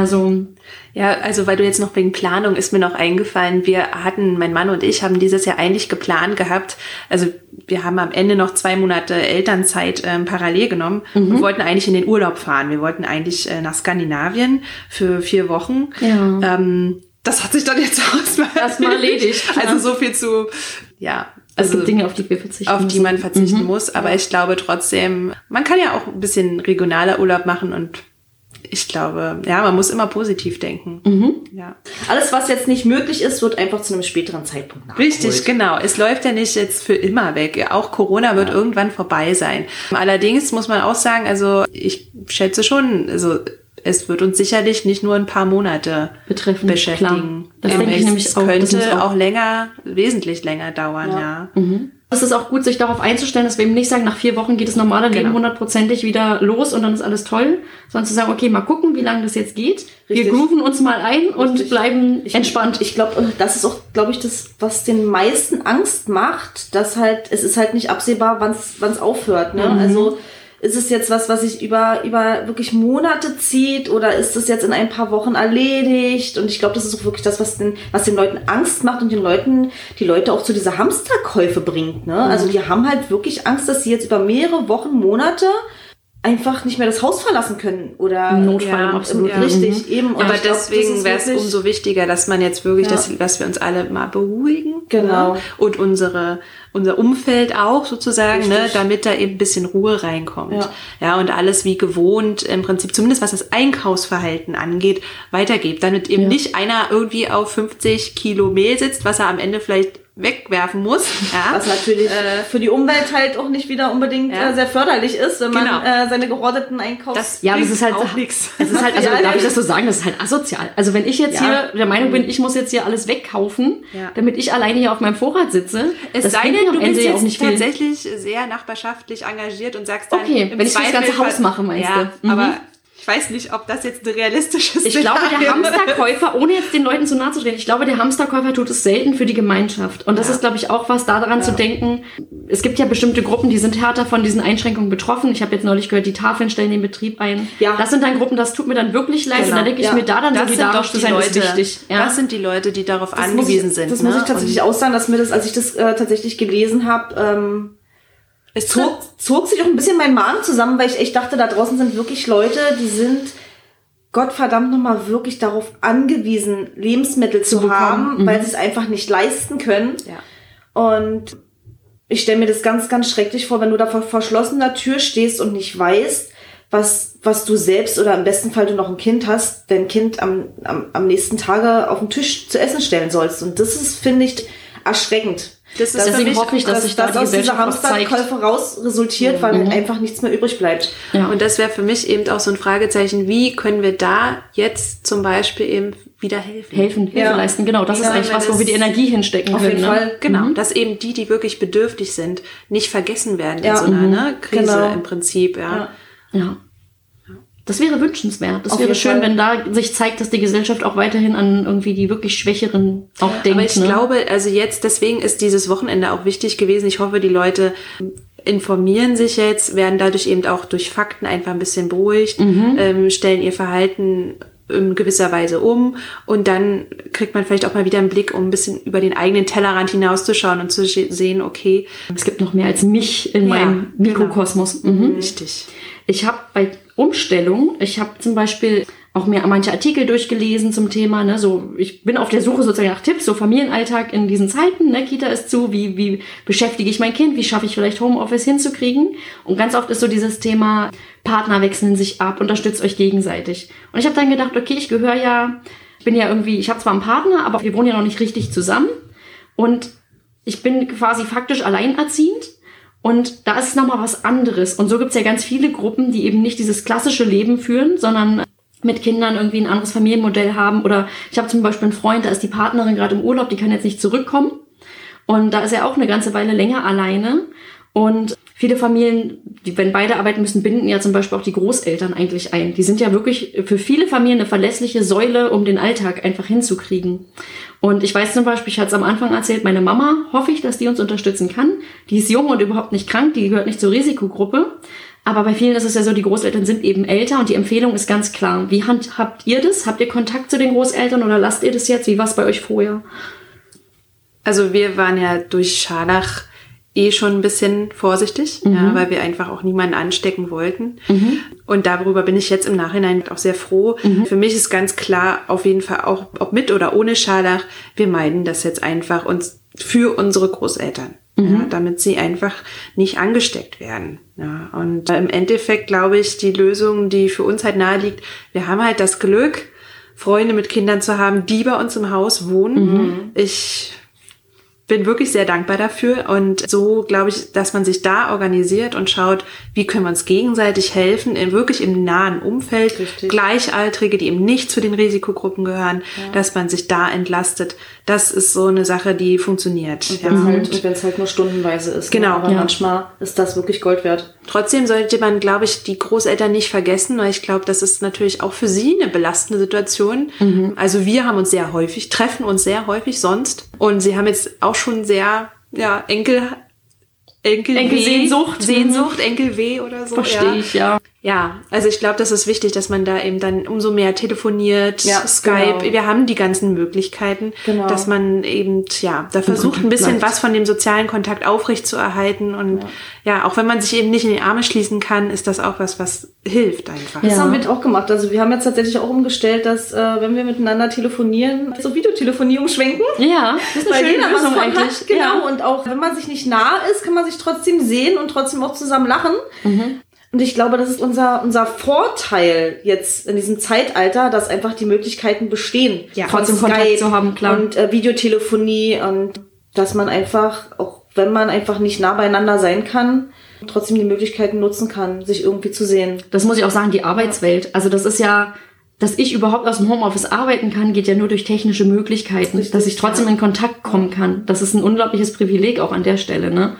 Also, Ja, also weil du jetzt noch wegen Planung ist mir noch eingefallen, wir hatten, mein Mann und ich haben dieses Jahr eigentlich geplant gehabt, also wir haben am Ende noch zwei Monate Elternzeit ähm, parallel genommen und wollten eigentlich in den Urlaub fahren. Wir wollten eigentlich äh, nach Skandinavien für vier Wochen. Ja. Ähm, das hat sich dann jetzt erstmal Erstmal erledigt, klar. Also so viel zu, ja. es Also gibt Dinge, auf die wir verzichten auf die man verzichten muss. Aber ich glaube trotzdem, man kann ja auch ein bisschen regionaler Urlaub machen und ich glaube, ja, man muss immer positiv denken. Ja. Alles, was jetzt nicht möglich ist, wird einfach zu einem späteren Zeitpunkt nachgeholt. Richtig, genau. Es läuft ja nicht jetzt für immer weg. Auch Corona wird irgendwann vorbei sein. Allerdings muss man auch sagen, also ich schätze schon, also es wird uns sicherlich nicht nur ein paar Monate Betreffen, beschäftigen. klar. Das Ähm, denke ich es nämlich auch. Könnte auch- auch länger, wesentlich länger dauern, ja. Es ist auch gut, sich darauf einzustellen, dass wir eben nicht sagen, nach vier Wochen geht das normale Leben Genau. hundertprozentig wieder los und dann ist alles toll, sondern zu sagen, okay, mal gucken, wie lange das jetzt geht. Wir Richtig. grooven uns mal ein und Richtig. bleiben entspannt. Ich glaube, und das ist auch, glaube ich, das, was den meisten Angst macht, dass halt, es ist halt nicht absehbar, wann es aufhört. Ne? Also ist es jetzt was, was sich über, über wirklich Monate zieht oder ist es jetzt in ein paar Wochen erledigt? Und ich glaube, das ist auch wirklich das, was den, was den Leuten Angst macht und den Leuten, die Leute auch zu dieser Hamsterkäufe bringt. Ne? Also die haben halt wirklich Angst, dass sie jetzt über mehrere Wochen, Monate einfach nicht mehr das Haus verlassen können oder Notfall, Ja, ja. richtig eben. Und Aber ich glaub, das deswegen ist wäre es umso wichtiger, dass man jetzt wirklich, Ja. dass, dass wir uns alle mal beruhigen. Genau. Und unsere, unser Umfeld auch sozusagen, ne? Damit da eben ein bisschen Ruhe reinkommt. Ja. ja, und alles wie gewohnt, im Prinzip, zumindest was das Einkaufsverhalten angeht, weitergebt. Damit eben Ja. nicht einer irgendwie auf 50 Kilo Mehl sitzt, was er am Ende vielleicht wegwerfen muss. Ja. Was natürlich Äh, für die Umwelt halt auch nicht wieder unbedingt Ja. äh, sehr förderlich ist, wenn man Genau. äh, seine gehorteten Einkaufs... das Ja, bringt ist halt auch nichts. Es ist halt, also Ja, darf ich das so sagen, das ist halt asozial. Also wenn ich jetzt hier der Meinung bin, ich muss jetzt hier alles wegkaufen, damit ich alleine hier auf meinem Vorrat sitze, Es das sei denn, du Ende bist auch jetzt nicht viel. tatsächlich sehr nachbarschaftlich engagiert und sagst dann, Okay, wenn ich das Zweifel ganze Haus mache, meinst du? Mhm. aber ich weiß nicht, ob das jetzt ein realistisches Ich glaube, der. Hamsterkäufer, ohne jetzt den Leuten zu nahe zu treten, ich glaube, der Hamsterkäufer tut es selten für die Gemeinschaft. Und das Ja. ist, glaube ich, auch was daran zu denken. Es gibt ja bestimmte Gruppen, die sind härter von diesen Einschränkungen betroffen. Ich habe jetzt neulich gehört, die Tafeln stellen den Betrieb ein. Ja. Das sind dann Gruppen, das tut mir dann wirklich leid. Und Genau. da denke ich Ja. mir, da dann Das solidarisch zu die sein, Leute, ist wichtig. Ja. das sind die Leute, die darauf Das angewiesen ich, sind. Das ne? muss ich tatsächlich Und auch sagen, dass mir das, als ich das äh, tatsächlich gelesen habe, ähm, es zog, zog sich auch ein bisschen mein Magen zusammen, weil ich echt dachte, da draußen sind wirklich Leute, die sind Gottverdammt nochmal wirklich darauf angewiesen, Lebensmittel zu, bekommen. haben, weil sie es einfach nicht leisten können. ja. Und ich stelle mir das ganz, ganz schrecklich vor, wenn du da vor verschlossener Tür stehst und nicht weißt, was, was du selbst oder im besten Fall du noch ein Kind hast, dein Kind am, am, am nächsten Tage auf den Tisch zu essen stellen sollst. Und das ist, finde ich, erschreckend. Das ist Deswegen hoffe ich, dass dass sich da das die aus dieser. Hamsterkäufe raus resultiert, weil halt einfach nichts mehr übrig bleibt. Ja. und das wäre für mich eben auch so ein Fragezeichen, wie können wir da jetzt zum Beispiel eben wieder helfen? helfen, Hilfe Ja. leisten. Genau, das Wie ist eigentlich was, wo wir die Energie hinstecken Auf können. jeden ne? Fall. Genau, dass eben die, die wirklich bedürftig sind, nicht vergessen werden Ja, in so einer mhm. ne, Krise Genau. im Prinzip. Ja. Ja. Das wäre wünschenswert. Das Auf wäre schön, Fall. wenn da sich zeigt, dass die Gesellschaft auch weiterhin an irgendwie die wirklich Schwächeren auch denkt. Aber ich ne? glaube, also jetzt, deswegen ist dieses Wochenende auch wichtig gewesen. Ich hoffe, die Leute informieren sich jetzt, werden dadurch eben auch durch Fakten einfach ein bisschen beruhigt, ähm, stellen ihr Verhalten in gewisser Weise um und dann kriegt man vielleicht auch mal wieder einen Blick, um ein bisschen über den eigenen Tellerrand hinauszuschauen und zu sehen, okay, Es gibt noch mehr als mich in Ja, meinem Mikrokosmos. Mhm. richtig. Ich habe bei Umstellung, ich habe zum Beispiel auch mir manche Artikel durchgelesen zum Thema, ne, so ich bin auf der Suche sozusagen nach Tipps, so Familienalltag in diesen Zeiten, ne, Kita ist zu, wie wie beschäftige ich mein Kind, wie schaffe ich vielleicht Homeoffice hinzukriegen? Und ganz oft ist so dieses Thema Partner wechseln sich ab, unterstützt euch gegenseitig. Und ich habe dann gedacht, okay, ich gehöre ja, ich bin ja irgendwie, ich habe zwar einen Partner, aber wir wohnen ja noch nicht richtig zusammen und ich bin quasi faktisch alleinerziehend. Und da ist es nochmal was anderes. Und so gibt's ja ganz viele Gruppen, die eben nicht dieses klassische Leben führen, sondern mit Kindern irgendwie ein anderes Familienmodell haben. Oder ich habe zum Beispiel einen Freund, da ist die Partnerin gerade im Urlaub, die kann jetzt nicht zurückkommen. Und da ist er auch eine ganze Weile länger alleine. Und viele Familien, die, wenn beide arbeiten müssen, binden ja zum Beispiel auch die Großeltern eigentlich ein. Die sind ja wirklich für viele Familien eine verlässliche Säule, um den Alltag einfach hinzukriegen. Und ich weiß zum Beispiel, ich hatte es am Anfang erzählt, meine Mama hoffe ich, dass die uns unterstützen kann. Die ist jung und überhaupt nicht krank, die gehört nicht zur Risikogruppe. Aber bei vielen ist es ja so, die Großeltern sind eben älter und die Empfehlung ist ganz klar. Wie handhabt ihr das? Habt ihr Kontakt zu den Großeltern oder lasst ihr das jetzt? Wie war es bei euch vorher? Also wir waren ja durch Scharlach eh schon ein bisschen vorsichtig, ja, weil wir einfach auch niemanden anstecken wollten. Und darüber bin ich jetzt im Nachhinein auch sehr froh. Für mich ist ganz klar, auf jeden Fall auch, ob mit oder ohne Scharlach, wir meiden das jetzt einfach uns für unsere Großeltern. Ja, damit sie einfach nicht angesteckt werden. Ja, und im Endeffekt glaube ich, die Lösung, die für uns halt nahe liegt, wir haben halt das Glück, Freunde mit Kindern zu haben, die bei uns im Haus wohnen. Ich bin wirklich sehr dankbar dafür und so glaube ich, dass man sich da organisiert und schaut, wie können wir uns gegenseitig helfen, in wirklich im nahen Umfeld, Richtig. Gleichaltrige, die eben nicht zu den Risikogruppen gehören, dass man sich da entlastet. Das ist so eine Sache, die funktioniert. Wenn es Ja. halt, und halt nur stundenweise ist. Genau, Ne? Aber ja. manchmal ist das wirklich Gold wert. Trotzdem sollte man, glaube ich, die Großeltern nicht vergessen, weil ich glaube, das ist natürlich auch für sie eine belastende Situation. Also wir haben uns sehr häufig, treffen uns sehr häufig sonst. Und sie haben jetzt auch schon sehr, ja, Enkel, Enkel Enkelsehnsucht. Sehnsucht, Enkelweh oder so. Verstehe ja. ich, ja. Ja, also ich glaube, das ist wichtig, dass man da eben dann umso mehr telefoniert, Ja, Skype, genau. wir haben die ganzen Möglichkeiten, Genau. dass man eben, ja, da versucht ein bisschen bleibt. was von dem sozialen Kontakt aufrecht zu erhalten und ja. auch wenn man sich eben nicht in die Arme schließen kann, ist das auch was, was hilft einfach. Das Ja. haben wir auch gemacht. Also wir haben jetzt tatsächlich auch umgestellt, dass äh, wenn wir miteinander telefonieren, so Videotelefonie umschwenken. Ja, das ist eine schöne Lösung eigentlich. hat. Genau. Ja. Und auch wenn man sich nicht nah ist, kann man sich trotzdem sehen und trotzdem auch zusammen lachen. Mhm. Und ich glaube, das ist unser, unser Vorteil jetzt in diesem Zeitalter, dass einfach die Möglichkeiten bestehen. Ja. Trotzdem Kontakt zu haben, klar. Und äh, Videotelefonie und dass man einfach, auch wenn man einfach nicht nah beieinander sein kann, trotzdem die Möglichkeiten nutzen kann, sich irgendwie zu sehen. Das muss ich auch sagen, die Arbeitswelt. Also das ist ja, dass ich überhaupt aus dem Homeoffice arbeiten kann, geht ja nur durch technische Möglichkeiten, Richtig, dass ich trotzdem in Kontakt kommen kann. Das ist ein unglaubliches Privileg auch an der Stelle, ne?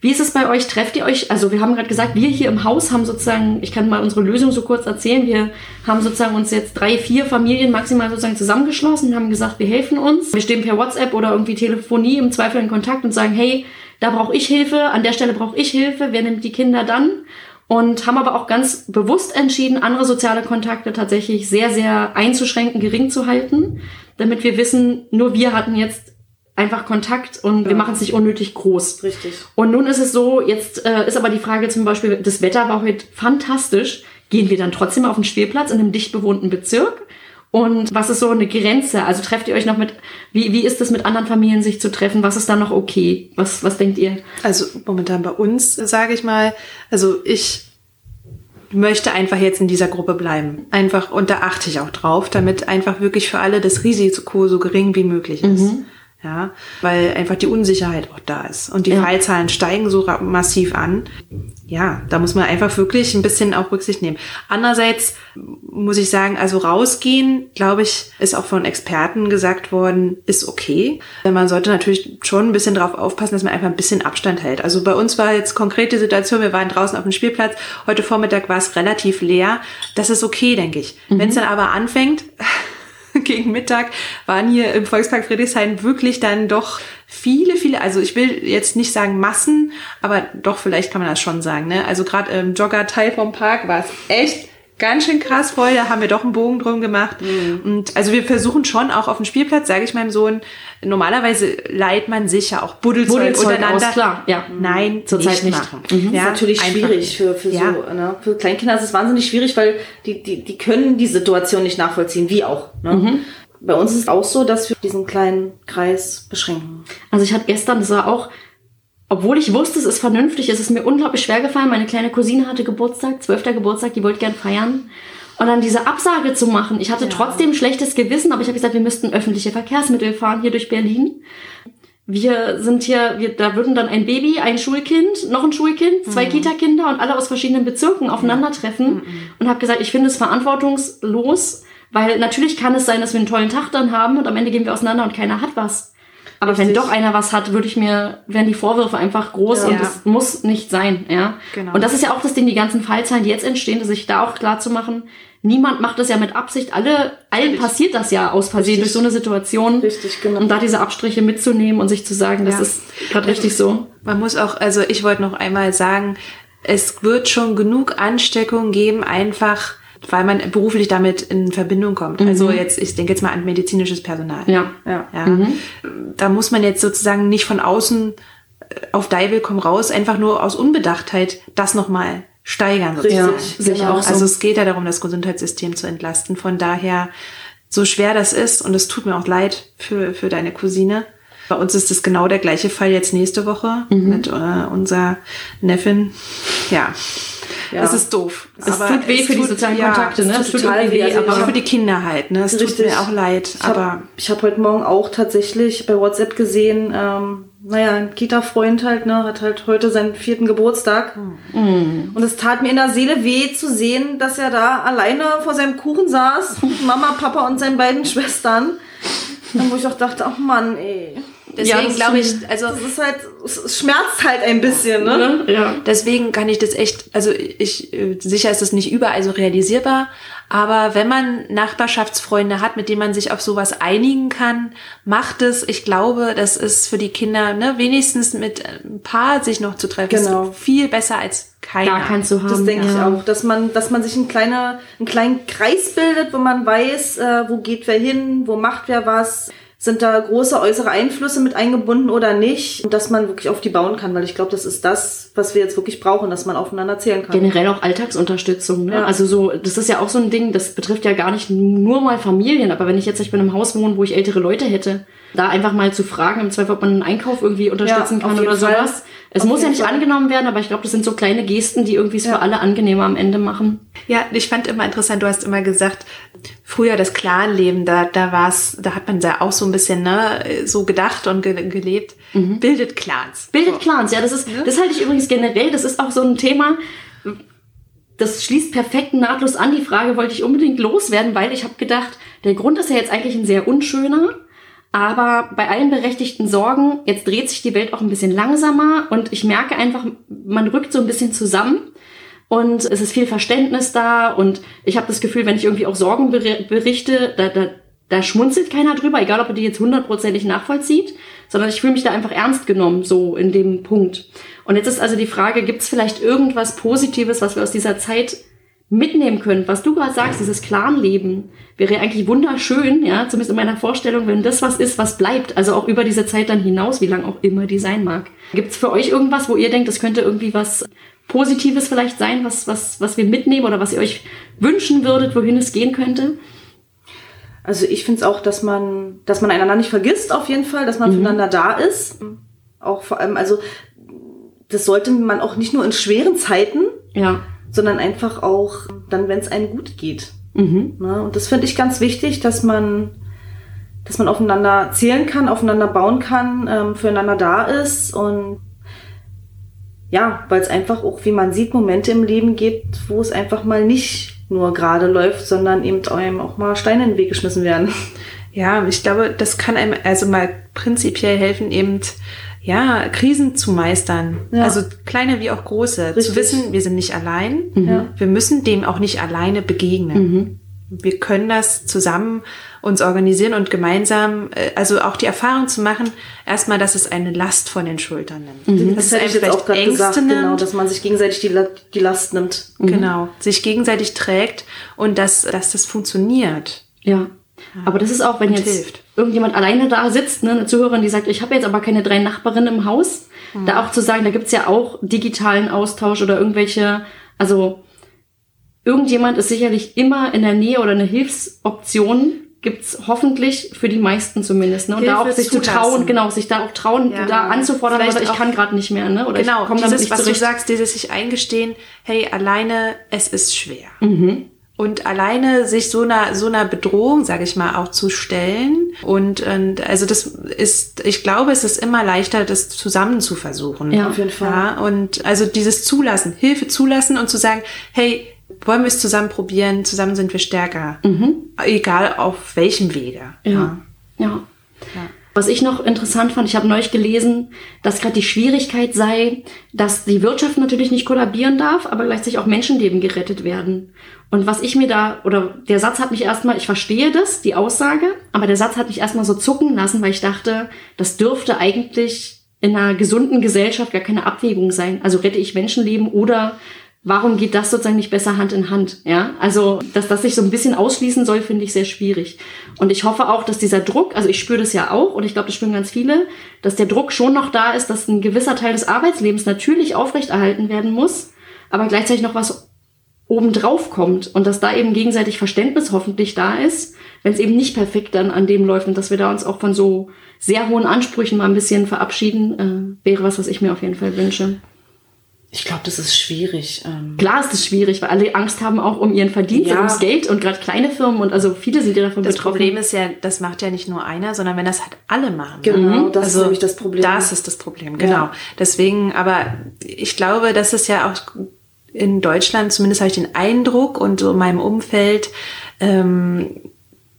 Wie ist es bei euch? Trefft ihr euch? Also wir haben gerade gesagt, wir hier im Haus haben sozusagen, ich kann mal unsere Lösung so kurz erzählen. Wir haben sozusagen uns jetzt drei, vier Familien maximal sozusagen zusammengeschlossen, haben gesagt, wir helfen uns. Wir stehen per WhatsApp oder irgendwie Telefonie im Zweifel in Kontakt und sagen, hey, da brauche ich Hilfe, an der Stelle brauche ich Hilfe, wer nimmt die Kinder dann? Und haben aber auch ganz bewusst entschieden, andere soziale Kontakte tatsächlich sehr, sehr einzuschränken, gering zu halten, damit wir wissen, nur wir hatten jetzt einfach Kontakt und wir machen es nicht unnötig groß. Richtig. Und nun ist es so, jetzt äh, ist aber die Frage zum Beispiel, das Wetter war heute fantastisch. Gehen wir dann trotzdem auf den Spielplatz in einem dicht bewohnten Bezirk? Und was ist so eine Grenze? Also trefft ihr euch noch mit, wie, wie ist es mit anderen Familien sich zu treffen? Was ist da noch okay? Was, was denkt ihr? Also momentan bei uns, sage ich mal, also ich möchte einfach jetzt in dieser Gruppe bleiben. Einfach, und da achte ich auch drauf, damit einfach wirklich für alle das Risiko so gering wie möglich ist. Ja, weil einfach die Unsicherheit auch da ist. Und die Ja. Fallzahlen steigen so massiv an. Ja, da muss man einfach wirklich ein bisschen auch Rücksicht nehmen. Andererseits muss ich sagen, also rausgehen, glaube ich, ist auch von Experten gesagt worden, ist okay. Man sollte natürlich schon ein bisschen darauf aufpassen, dass man einfach ein bisschen Abstand hält. Also bei uns war jetzt konkrete Situation, wir waren draußen auf dem Spielplatz, heute Vormittag war es relativ leer. Das ist okay, denke ich. Wenn es dann aber anfängt, gegen Mittag waren hier im Volkspark Friedrichshain wirklich dann doch viele, viele, also ich will jetzt nicht sagen Massen, aber doch vielleicht kann man das schon sagen. Ne? Also gerade im Jogger-Teil vom Park war es echt ganz schön krass voll. Da haben wir doch einen Bogen drum gemacht. Mhm. Und also wir versuchen schon auch auf dem Spielplatz, sage ich meinem Sohn, normalerweise leiht man sich ja auch Buddelzeug, Buddelzeug untereinander. aus, klar, ja. Nein, Zurzeit nicht. machen. Das ist natürlich schwierig für, für Ja. so, ne? Für Kleinkinder ist es wahnsinnig schwierig, weil die, die, die können die Situation nicht nachvollziehen, wie auch. Ne? Mhm. Bei uns ist es auch so, dass wir diesen kleinen Kreis beschränken. Also ich hatte gestern, das war auch, obwohl ich wusste, es ist vernünftig, es ist mir unglaublich schwer gefallen. Meine kleine Cousine hatte Geburtstag, zwölfter Geburtstag, die wollte gern feiern. Und dann diese Absage zu machen. Ich hatte trotzdem schlechtes Gewissen, aber ich habe gesagt, wir müssten öffentliche Verkehrsmittel fahren hier durch Berlin. Wir sind hier, wir, da würden dann ein Baby, ein Schulkind, noch ein Schulkind, zwei Kita-Kinder und alle aus verschiedenen Bezirken aufeinandertreffen. Und habe gesagt, ich finde es verantwortungslos, weil natürlich kann es sein, dass wir einen tollen Tag dann haben und am Ende gehen wir auseinander und keiner hat was. Aber wenn Richtig. doch einer was hat, würde ich mir, wären die Vorwürfe einfach groß und Ja. das muss nicht sein, ja. Genau. Und das ist ja auch das Ding, die ganzen Fallzahlen, die jetzt entstehen, sich da auch klar zu machen, niemand macht das ja mit Absicht, alle, allen passiert das ja aus Versehen Richtig. durch so eine Situation. Richtig, genau. Und da diese Abstriche mitzunehmen und sich zu sagen, das Ja. ist gerade richtig so. Man muss auch, also ich wollte noch einmal sagen, es wird schon genug Ansteckung geben, einfach weil man beruflich damit in Verbindung kommt. Also jetzt, ich denke jetzt mal an medizinisches Personal. Ja. Ja. Ja. Da muss man jetzt sozusagen nicht von außen äh, auf Deivel komm raus, einfach nur aus Unbedachtheit das nochmal steigern. Richtig, sozusagen. Ja, sehe ich genau. auch so. Also es geht ja darum, das Gesundheitssystem zu entlasten. Von daher, so schwer das ist, und es tut mir auch leid für, für deine Cousine. Bei uns ist es genau der gleiche Fall jetzt nächste Woche Mhm. mit äh, unserer Neffin. Ja. Ja. Es ist doof. Es tut weh für die sozialen Kontakte, ne? es Es tut tut total weh. Also Aber aber für die Kinder halt, ne? Es tut Richtig. mir auch leid. Ich habe aber hab heute Morgen auch tatsächlich bei WhatsApp gesehen, ähm, naja, ein Kita-Freund halt, ne, hat halt heute seinen vierten Geburtstag. Hm. Und es tat mir in der Seele weh zu sehen, dass er da alleine vor seinem Kuchen saß, Mama, Papa und seinen beiden Schwestern. Und wo ich auch dachte, ach Mann, ey. Deswegen das glaube ich, also Das ist halt, es es schmerzt halt ein bisschen, ne? ja. Deswegen kann ich das echt, also ich, äh, sicher ist das nicht überall so realisierbar, aber wenn man Nachbarschaftsfreunde hat, mit denen man sich auf sowas einigen kann, macht es. Ich glaube, das ist für die Kinder, ne, wenigstens mit ein paar sich noch zu treffen, Genau. ist viel besser als keiner. Gar keinen zu haben. Das denke ich ja. auch, dass man, dass man sich einen, kleiner, einen kleinen Kreis bildet, wo man weiß, äh, wo geht wer hin, wo macht wer was, sind da große äußere Einflüsse mit eingebunden oder nicht und dass man wirklich auf die bauen kann, weil ich glaube, das ist das, was wir jetzt wirklich brauchen, dass man aufeinander zählen kann. Generell auch Alltagsunterstützung. Ne? Ja. Also so, das ist ja auch so ein Ding, das betrifft ja gar nicht nur mal Familien, aber wenn ich jetzt, ich bin im Haus wohne, wo ich ältere Leute hätte, da einfach mal zu fragen, im Zweifel, ob man einen Einkauf irgendwie unterstützen Ja, kann oder Fall. sowas. Es Auf muss ja nicht Fall. angenommen werden, aber ich glaube, das sind so kleine Gesten, die irgendwie es Ja. für alle angenehmer am Ende machen. Ja, ich fand immer interessant, du hast immer gesagt, früher das Clanleben, da, da war's, da hat man ja auch so ein bisschen, ne, so gedacht und ge gelebt. Bildet Clans. Bildet So. Clans, ja, das ist, das halte ich übrigens generell, das ist auch so ein Thema, das schließt perfekt nahtlos an. Die Frage wollte ich unbedingt loswerden, weil ich habe gedacht, der Grund ist ja jetzt eigentlich ein sehr unschöner, aber bei allen berechtigten Sorgen, jetzt dreht sich die Welt auch ein bisschen langsamer und ich merke einfach, man rückt so ein bisschen zusammen und es ist viel Verständnis da und ich habe das Gefühl, wenn ich irgendwie auch Sorgen beri- berichte, da, da, da schmunzelt keiner drüber, egal ob er die jetzt hundertprozentig nachvollzieht, sondern ich fühle mich da einfach ernst genommen, so in dem Punkt. Und jetzt ist also die Frage, gibt es vielleicht irgendwas Positives, was wir aus dieser Zeit mitnehmen können? Was du gerade sagst, dieses Clanleben wäre ja eigentlich wunderschön, ja, zumindest in meiner Vorstellung, wenn das was ist, was bleibt, also auch über diese Zeit dann hinaus, wie lang auch immer die sein mag. Gibt es für euch irgendwas, wo ihr denkt, das könnte irgendwie was Positives vielleicht sein, was, was, was wir mitnehmen oder was ihr euch wünschen würdet, wohin es gehen könnte? Also ich finde es auch, dass man, dass man einander nicht vergisst, auf jeden Fall, dass man füreinander da ist. Auch vor allem, also das sollte man auch nicht nur in schweren Zeiten, Ja. sondern einfach auch dann, wenn es einem gut geht. Mhm. Ne? Und das finde ich ganz wichtig, dass man, dass man aufeinander zählen kann, aufeinander bauen kann, ähm, füreinander da ist und ja, weil es einfach auch, wie man sieht, Momente im Leben gibt, wo es einfach mal nicht nur gerade läuft, sondern eben einem auch mal Steine in den Weg geschmissen werden. Ja, ich glaube, das kann einem also mal prinzipiell helfen, eben ja, Krisen zu meistern. Ja. Also kleine wie auch große. Richtig. Zu wissen, wir sind nicht allein. Ja. Wir müssen dem auch nicht alleine begegnen. Wir können das zusammen uns organisieren und gemeinsam, äh, also auch die Erfahrung zu machen, erstmal, dass es eine Last von den Schultern nimmt. Mhm. Das, das ich jetzt auch gerade gesagt, nimmt. genau, dass man sich gegenseitig die, die Last nimmt. Mhm. Genau, sich gegenseitig trägt und dass, dass das funktioniert. Ja. Aber das ist auch, wenn jetzt hilft. irgendjemand alleine da sitzt, ne, eine Zuhörerin, die sagt, ich habe jetzt aber keine drei Nachbarinnen im Haus, mhm. da auch zu sagen, da gibt's ja auch digitalen Austausch oder irgendwelche, also irgendjemand ist sicherlich immer in der Nähe oder eine Hilfsoption gibt's hoffentlich für die meisten zumindest, ne? Und Hilfe da auch sich zu trauen, genau, sich da auch trauen, ja. da anzufordern, aber ich kann gerade nicht mehr, ne? Oder genau, ich dieses, nicht was zurecht. du sagst, dieses sich eingestehen, hey, alleine, es ist schwer. Mhm. Und alleine sich so einer so einer Bedrohung, sage ich mal, auch zu stellen und, und also das ist, ich glaube, es ist immer leichter, das zusammen zu versuchen. Ja, auf jeden Fall. Ja, und also dieses Zulassen, Hilfe zulassen und zu sagen, hey, wollen wir es zusammen probieren, zusammen sind wir stärker. Mhm. Egal auf welchem Wege. Ja. ja. ja. Was ich noch interessant fand, ich habe neulich gelesen, dass gerade die Schwierigkeit sei, dass die Wirtschaft natürlich nicht kollabieren darf, aber gleichzeitig auch Menschenleben gerettet werden. Und was ich mir da, oder der Satz hat mich erstmal, ich verstehe das, die Aussage, aber der Satz hat mich erstmal so zucken lassen, weil ich dachte, das dürfte eigentlich in einer gesunden Gesellschaft gar keine Abwägung sein. Also rette ich Menschenleben oder warum geht das sozusagen nicht besser Hand in Hand? Ja, also, dass das sich so ein bisschen ausschließen soll, finde ich sehr schwierig. Und ich hoffe auch, dass dieser Druck, also ich spüre das ja auch und ich glaube, das spüren ganz viele, dass der Druck schon noch da ist, dass ein gewisser Teil des Arbeitslebens natürlich aufrechterhalten werden muss, aber gleichzeitig noch was obendrauf kommt und dass da eben gegenseitig Verständnis hoffentlich da ist, wenn es eben nicht perfekt dann an dem läuft und dass wir da uns auch von so sehr hohen Ansprüchen mal ein bisschen verabschieden, äh, wäre was, was ich mir auf jeden Fall wünsche. Ich glaube, das ist schwierig. Ähm Klar ist es schwierig, weil alle Angst haben auch um ihren Verdienst, ja. ums Geld und gerade kleine Firmen und also viele sind ja davon das betroffen. Das Problem ist ja, das macht ja nicht nur einer, sondern wenn das halt alle machen. Genau, ne? das also, ist nämlich das Problem. Das ist das Problem, genau. Ja. Deswegen, aber ich glaube, das ist ja auch in Deutschland, zumindest habe ich den Eindruck und so in meinem Umfeld, ähm,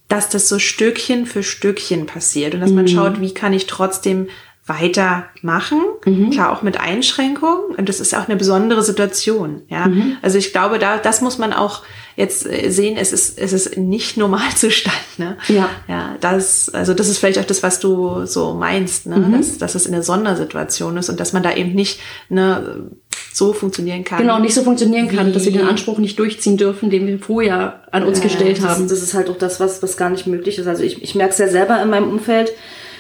dass das so Stückchen für Stückchen passiert und dass man mhm. schaut, wie kann ich trotzdem weitermachen, mhm. klar auch mit Einschränkungen. Und das ist auch eine besondere Situation. Ja, mhm. also ich glaube, da das muss man auch jetzt äh, sehen. Es ist es ist nicht Normalzustand. Ne? Ja, ja, das also das ist vielleicht auch das, was du so meinst, ne? Mhm. dass dass es in einer Sondersituation ist und dass man da eben nicht ne so funktionieren kann. Genau, nicht so funktionieren kann, dass wir den Anspruch nicht durchziehen dürfen, den wir vorher an uns äh, gestellt haben. Das, das, ist halt auch das, was, was gar nicht möglich ist. Also ich, ich merke es ja selber in meinem Umfeld,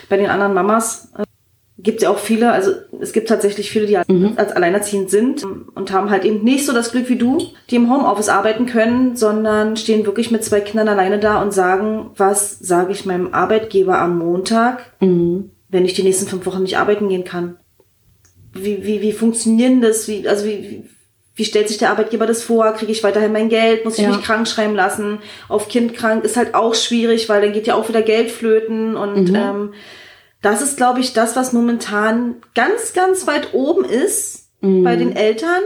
bei den anderen Mamas, gibt ja auch viele, also es gibt tatsächlich viele, die mhm. als alleinerziehend sind und haben halt eben nicht so das Glück wie du, die im Homeoffice arbeiten können, sondern stehen wirklich mit zwei Kindern alleine da und sagen, was sage ich meinem Arbeitgeber am Montag, mhm. wenn ich die nächsten fünf Wochen nicht arbeiten gehen kann? Wie, wie, wie funktionieren das? Wie, also wie, wie stellt sich der Arbeitgeber das vor? Kriege ich weiterhin mein Geld? Muss ich ja. mich krank schreiben lassen? Auf Kind krank ist halt auch schwierig, weil dann geht ja auch wieder Geld flöten und mhm. ähm, das ist, glaube ich, das, was momentan ganz, ganz weit oben ist mhm. bei den Eltern.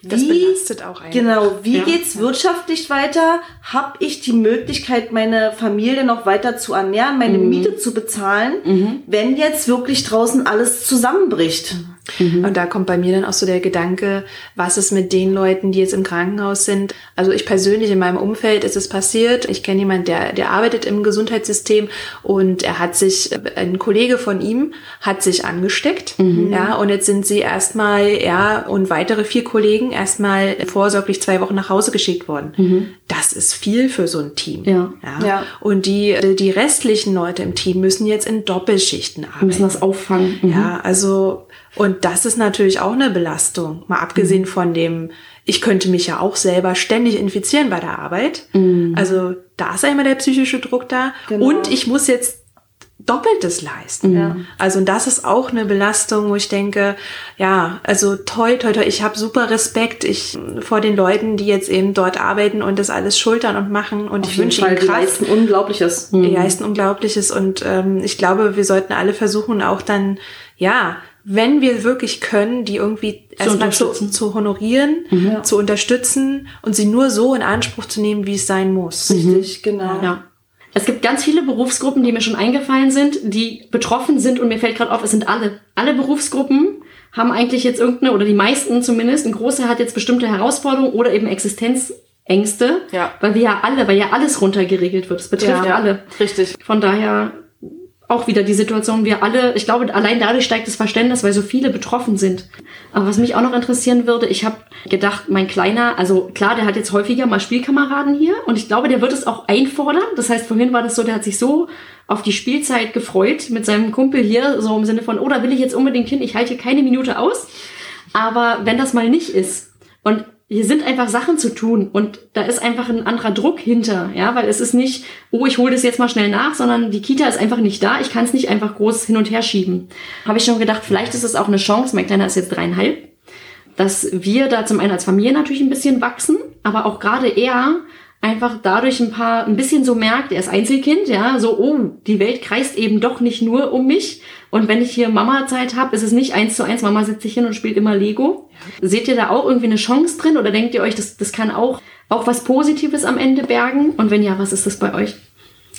Wie, das belastet auch einen. Genau, wie ja. geht's wirtschaftlich weiter? Hab ich die Möglichkeit, meine Familie noch weiter zu ernähren, meine mhm. Miete zu bezahlen, mhm. wenn jetzt wirklich draußen alles zusammenbricht? Mhm. Und da kommt bei mir dann auch so der Gedanke, was ist mit den Leuten, die jetzt im Krankenhaus sind? Also ich persönlich in meinem Umfeld ist es passiert. Ich kenne jemanden, der, der arbeitet im Gesundheitssystem und er hat sich, ein Kollege von ihm hat sich angesteckt. Mhm. Ja, und jetzt sind sie erstmal, er und weitere vier Kollegen erstmal vorsorglich zwei Wochen nach Hause geschickt worden. Mhm. Das ist viel für so ein Team. Ja. ja. ja. Und die, die restlichen Leute im Team müssen jetzt in Doppelschichten arbeiten. Müssen das auffangen. Mhm. Ja, also und das ist natürlich auch eine Belastung, mal abgesehen mhm. von dem, ich könnte mich ja auch selber ständig infizieren bei der Arbeit. Mhm. Also da ist ja immer der psychische Druck da. Genau. Und ich muss jetzt Doppeltes leisten. Ja. Also und das ist auch eine Belastung, wo ich denke, ja, also toll, toll, toll, ich habe super Respekt ich vor den Leuten, die jetzt eben dort arbeiten und das alles schultern und machen und Auf ich wünsche ihnen Kraft. Die leisten Unglaubliches. Die leisten Unglaubliches und ähm, ich glaube, wir sollten alle versuchen, auch dann ja wenn wir wirklich können, die irgendwie erstmal zu, zu honorieren, mhm. zu unterstützen und sie nur so in Anspruch zu nehmen, wie es sein muss. Richtig, genau. Ja. Es gibt ganz viele Berufsgruppen, die mir schon eingefallen sind, die betroffen sind und mir fällt gerade auf, es sind alle. Alle Berufsgruppen haben eigentlich jetzt irgendeine, oder die meisten zumindest, ein großer hat jetzt bestimmte Herausforderungen oder eben Existenz Ängste, Ja. weil wir ja alle, weil ja alles runtergeregelt wird. Es betrifft Ja, alle. richtig. Von daher auch wieder die Situation, wir alle, ich glaube, allein dadurch steigt das Verständnis, weil so viele betroffen sind. Aber was mich auch noch interessieren würde, ich habe gedacht, mein Kleiner, also klar, der hat jetzt häufiger mal Spielkameraden hier und ich glaube, der wird es auch einfordern. Das heißt, vorhin war das so, der hat sich so auf die Spielzeit gefreut mit seinem Kumpel hier, so im Sinne von, oh, da will ich jetzt unbedingt hin, ich halte keine Minute aus. Aber wenn das mal nicht ist und hier sind einfach Sachen zu tun und da ist einfach ein anderer Druck hinter, ja, weil es ist nicht, oh, ich hole das jetzt mal schnell nach, sondern die Kita ist einfach nicht da, ich kann es nicht einfach groß hin und her schieben. Habe ich schon gedacht, vielleicht ist es auch eine Chance, mein Kleiner ist jetzt dreieinhalb, dass wir da zum einen als Familie natürlich ein bisschen wachsen, aber auch gerade er einfach dadurch ein paar, ein bisschen so merkt, er ist Einzelkind, ja, so, oh, die Welt kreist eben doch nicht nur um mich. Und wenn ich hier Mama-Zeit habe, ist es nicht eins zu eins, Mama sitzt sich hin und spielt immer Lego. Seht ihr da auch irgendwie eine Chance drin oder denkt ihr euch, das, das kann auch, auch was Positives am Ende bergen? Und wenn ja, was ist das bei euch?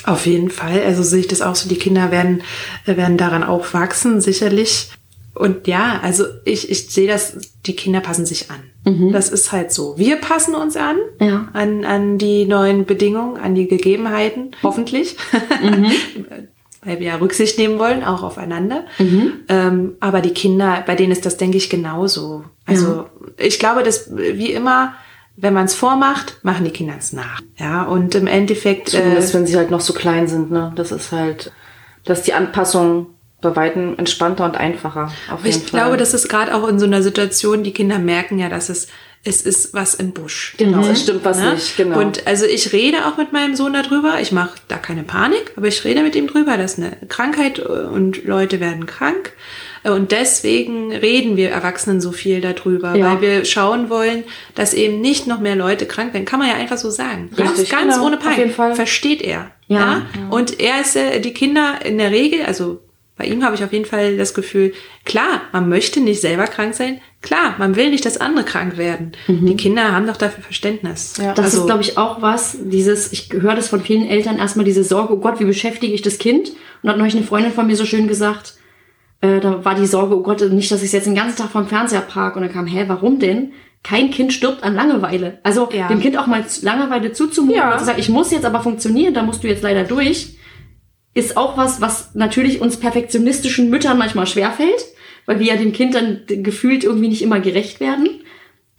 Auf jeden Fall. Also sehe ich das auch so. Die Kinder werden, werden daran auch wachsen, sicherlich. Und ja, also ich, ich sehe das, die Kinder passen sich an. Das ist halt so. Wir passen uns an, Ja. an, an die neuen Bedingungen, an die Gegebenheiten, hoffentlich. Weil wir ja Rücksicht nehmen wollen, auch aufeinander. Ähm, aber die Kinder, bei denen ist das, denke ich, genauso. Also ich glaube, dass wie immer, wenn man es vormacht, machen die Kinder es nach. Ja, und im Endeffekt. äh, Zumindest wenn sie halt noch so klein sind, ne? Das ist halt, dass die Anpassung bei weitem entspannter und einfacher. Auf Aber jeden ich Fall. glaube, das ist gerade auch in so einer Situation, die Kinder merken ja, dass es, es ist was im Busch. Genau, es stimmt was Ne? nicht, genau. Und also ich rede auch mit meinem Sohn darüber. Ich mache da keine Panik, aber ich rede mit ihm drüber, dass eine Krankheit äh, und Leute werden krank. Äh, Und deswegen reden wir Erwachsenen so viel darüber, Ja. weil wir schauen wollen, dass eben nicht noch mehr Leute krank werden. Kann man ja einfach so sagen. Ganz, Richtig, ganz genau, ohne auf Panik. jeden Fall. Versteht er. Ja. Und er ist äh, die Kinder in der Regel, also bei ihm habe ich auf jeden Fall das Gefühl, klar, man möchte nicht selber krank sein. Klar, man will nicht, dass andere krank werden. Die Kinder haben doch dafür Verständnis. Ja. Das also, ist, glaube ich, auch was, dieses, ich höre das von vielen Eltern erstmal, diese Sorge, oh Gott, wie beschäftige ich das Kind? Und hat neulich eine Freundin von mir so schön gesagt, äh, da war die Sorge, oh Gott, nicht, dass ich es jetzt den ganzen Tag vom Fernseher park. Und dann kam, hä, warum denn? Kein Kind stirbt an Langeweile. Also Ja. dem Kind auch mal Langeweile zuzumuten Ja. und zu sagen, ich muss jetzt aber funktionieren, da musst du jetzt leider durch, ist auch was, was natürlich uns perfektionistischen Müttern manchmal schwerfällt, weil wir ja dem Kind dann gefühlt irgendwie nicht immer gerecht werden.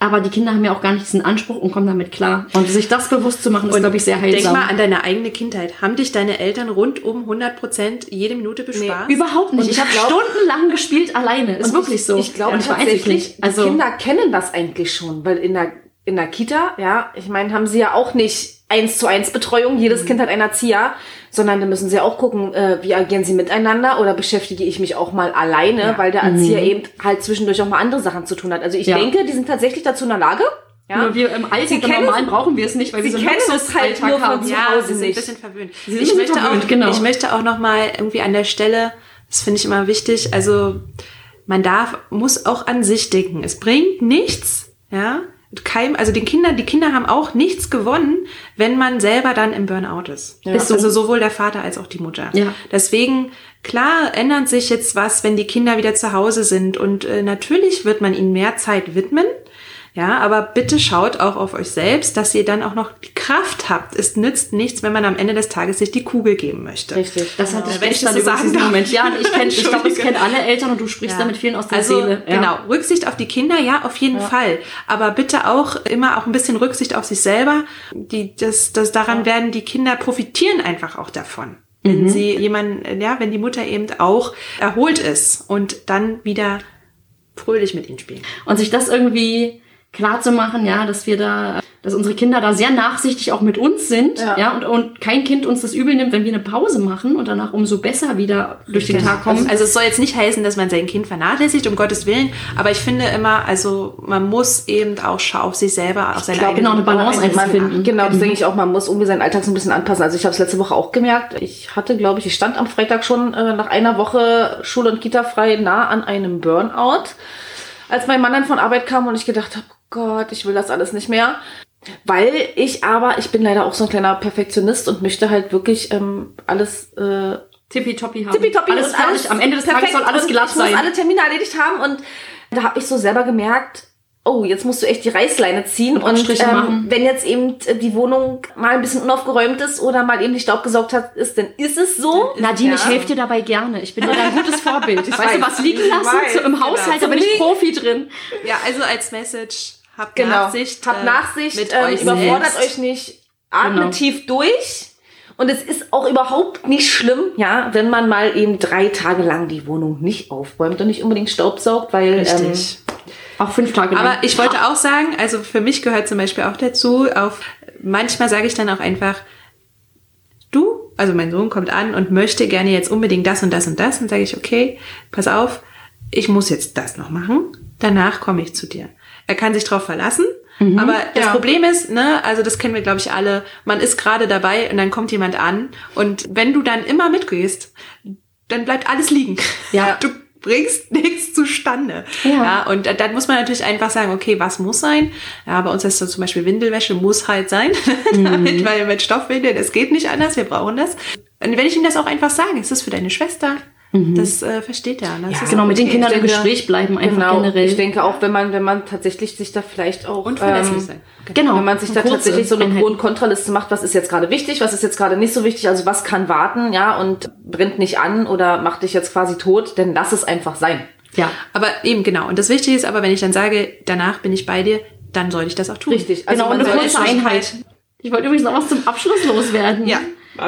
Aber die Kinder haben ja auch gar nicht diesen Anspruch und kommen damit klar. Und sich das bewusst zu machen, ist, glaube ich, sehr Denk heilsam. mal an deine eigene Kindheit. Haben dich deine Eltern rund um 100 Prozent jede Minute bespaßt? Überhaupt nicht. Und Ich habe stundenlang gespielt alleine. Ist wirklich ich, so. Ich glaube tatsächlich. Also, die Kinder kennen das eigentlich schon, weil in der, in der Kita, ja, ich meine, haben sie ja auch nicht eins zu eins Betreuung, jedes Kind hat einen Erzieher, sondern da müssen sie auch gucken, äh, wie agieren sie miteinander oder beschäftige ich mich auch mal alleine, weil der Erzieher eben halt zwischendurch auch mal andere Sachen zu tun hat. Also ich Ja. denke, die sind tatsächlich dazu in der Lage. Ja. nur wir im Sie Alltag im Normalen brauchen wir es nicht, weil Sie wir so kennen es halt nur von zu ja, Hause sie sind ein nicht. bisschen verwöhnt. sind ich, ein möchte bisschen auch, verwöhnt, genau. ich möchte auch noch mal irgendwie an der Stelle, das finde ich immer wichtig, also man darf, muss auch an sich denken. Es bringt nichts, ja, kein, also den Kindern, die Kinder haben auch nichts gewonnen, wenn man selber dann im Burnout ist. Ist so. Also sowohl der Vater als auch die Mutter. Ja. Deswegen, klar, ändert sich jetzt was, wenn die Kinder wieder zu Hause sind und äh, natürlich wird man ihnen mehr Zeit widmen. Ja, aber bitte schaut auch auf euch selbst, dass ihr dann auch noch die Kraft habt. Es nützt nichts, wenn man am Ende des Tages sich die Kugel geben möchte. Richtig. Das hatte ich Wenn ich das so sagen darf. Moment. Ja, ich kenne, ich glaube, das Entschuldige. kennen alle Eltern und du sprichst Ja. damit vielen aus der also, Seele. Ja. Genau, Rücksicht auf die Kinder, ja, auf jeden Fall. Aber bitte auch immer auch ein bisschen Rücksicht auf sich selber. Die, das, das, daran werden die Kinder profitieren einfach auch davon. Wenn Mhm. sie jemanden, ja, wenn die Mutter eben auch erholt ist und dann wieder fröhlich mit ihnen spielen. Und sich das irgendwie klar zu machen, ja, dass wir da, dass unsere Kinder da sehr nachsichtig auch mit uns sind, ja, Ja. und, und kein Kind uns das übel nimmt, wenn wir eine Pause machen und danach umso besser wieder durch den Tag kommen. Also es soll jetzt nicht heißen, dass man sein Kind vernachlässigt, um Gottes Willen, aber ich finde immer, also man muss eben auch schauen auf sich selber, auf seine glaub, eigene genau, eine Balance Man- einfach finden. Genau, das denke ich auch. Man muss irgendwie seinen Alltag so ein bisschen anpassen. Also ich habe es letzte Woche auch gemerkt. Ich hatte, glaube ich, ich stand am Freitag schon äh, nach einer Woche Schule und Kita frei nah an einem Burnout, als mein Mann dann von Arbeit kam und ich gedacht habe, Gott, ich will das alles nicht mehr. Weil ich aber, ich bin leider auch so ein kleiner Perfektionist und möchte halt wirklich ähm, alles äh, Tippitoppi haben. tippitoppi alles fertig. Am Ende des Tages soll alles glatt ich sein. muss alle Termine erledigt haben und da habe ich so selber gemerkt, oh, jetzt musst du echt die Reißleine ziehen und, Abstriche ähm, machen. wenn jetzt eben die Wohnung mal ein bisschen unaufgeräumt ist oder mal eben nicht Staub gesaugt hat, ist, dann ist es so. Nadine, ich helfe dir dabei gerne. Ich bin dir ein gutes Vorbild. Ich weißt weiß, du, was liegen lassen? weiß, so im genau. Haushalt, da bin ich Profi drin. Ja, also als Message, habt Genau. Nachsicht. Habt äh, Nachsicht, mit ähm, euch überfordert selbst. euch nicht, atmet Genau. tief durch. Und es ist auch überhaupt nicht schlimm, ja, wenn man mal eben drei Tage lang die Wohnung nicht aufräumt und nicht unbedingt staubsaugt, weil ähm, Richtig. Auch fünf Tage lang. Aber ich wollte auch sagen, also für mich gehört zum Beispiel auch dazu, auf, manchmal sage ich dann auch einfach, du, also mein Sohn kommt an und möchte gerne jetzt unbedingt das und das und das, dann sage ich, okay, pass auf, ich muss jetzt das noch machen, danach komme ich zu dir. Er kann sich drauf verlassen, aber das ja. Problem ist, ne, also das kennen wir glaube ich alle, man ist gerade dabei und dann kommt jemand an und wenn du dann immer mitgehst, dann bleibt alles liegen. Ja. Du bringst nichts zustande. Ja. ja und da- dann muss man natürlich einfach sagen, okay, was muss sein? Ja, bei uns ist so zum Beispiel Windelwäsche muss halt sein, Mhm. damit, weil mit Stoffwindeln, das geht nicht anders, wir brauchen das. Und wenn ich ihm das auch einfach sage, ist das für deine Schwester, das äh, versteht er. Das ist genau, mit den okay, Kindern ich im denke, Gespräch bleiben, einfach genau, generell. ich denke auch, wenn man, wenn man tatsächlich sich da vielleicht auch und verlässlich ähm, sein. genau. Wenn man sich da tatsächlich so eine. Pro- und Kontraliste macht, was ist jetzt gerade wichtig, was ist jetzt gerade nicht so wichtig, also was kann warten, ja, und brennt nicht an oder macht dich jetzt quasi tot, dann lass es einfach sein. Ja. Aber eben genau. Und das Wichtige ist aber, wenn ich dann sage, danach bin ich bei dir, dann sollte ich das auch tun. Richtig. Also genau, und eine kurze Einheit. Ich wollte übrigens noch was zum Abschluss loswerden. Ja.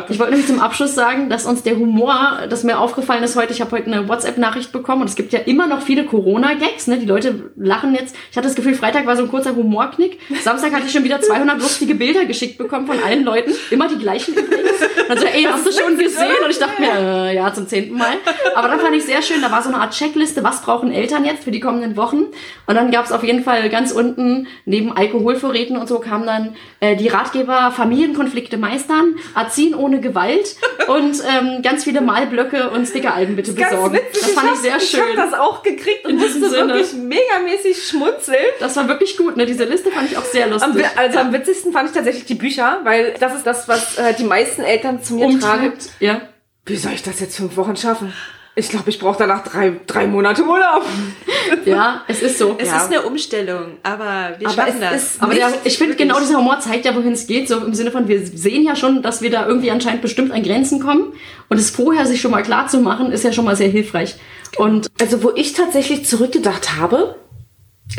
Ich wollte nämlich zum Abschluss sagen, dass uns der Humor, das mir aufgefallen ist heute, ich habe heute eine WhatsApp-Nachricht bekommen und es gibt ja immer noch viele Corona-Gags, ne? Die Leute lachen jetzt. Ich hatte das Gefühl, Freitag war so ein kurzer Humorknick. Samstag hatte ich schon wieder 200 lustige Bilder geschickt bekommen von allen Leuten. Immer die gleichen übrigens. Und dann so, ey, hast du schon gesehen? Und ich dachte mir, äh, ja, zum zehnten Mal. Aber dann fand ich sehr schön, da war so eine Art Checkliste, was brauchen Eltern jetzt für die kommenden Wochen? Und dann gab es auf jeden Fall ganz unten, neben Alkoholvorräten und so, kam dann äh, die Ratgeber Familienkonflikte meistern, Erziehen ohne Gewalt und ähm, ganz viele Malblöcke und Stickeralben bitte besorgen. Das fand ich sehr Ich schön. habe das auch gekriegt und musste Sinne. wirklich megamäßig schmunzeln. Das war wirklich gut, ne? Diese Liste fand ich auch sehr Am, lustig. wi- also am witzigsten fand ich tatsächlich die Bücher, weil das ist das, was äh, die meisten Eltern zu mir tragen. Umtreibt. Ja. Wie soll ich das jetzt fünf Wochen schaffen? Ich glaube, ich brauche danach drei, drei Monate Urlaub. ja, es ist so. Es Ja. ist eine Umstellung, aber wir Aber schaffen es das. ist Aber der, ich finde, genau dieser Humor zeigt ja, wohin es geht. So im Sinne von, wir sehen ja schon, dass wir da irgendwie anscheinend bestimmt an Grenzen kommen. Und es vorher sich schon mal klar zu machen, ist ja schon mal sehr hilfreich. Und Also, wo ich tatsächlich zurückgedacht habe,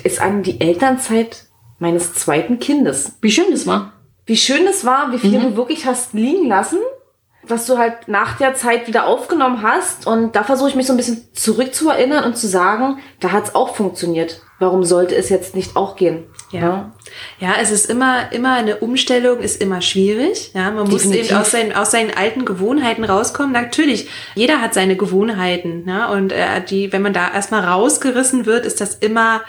ist an die Elternzeit meines zweiten Kindes. wie schön das war. Wie schön es war, wie viel du wirklich hast liegen lassen, was du halt nach der Zeit wieder aufgenommen hast. Und da versuche ich mich so ein bisschen zurückzuerinnern und zu sagen, da hat es auch funktioniert. Warum sollte es jetzt nicht auch gehen? Ja. Ja, es ist immer, immer eine Umstellung, ist immer schwierig. Ja, man muss Definitiv. eben aus seinen, aus seinen alten Gewohnheiten rauskommen. Natürlich, jeder hat seine Gewohnheiten. Ja, und äh, die, wenn man da erstmal rausgerissen wird, ist das immer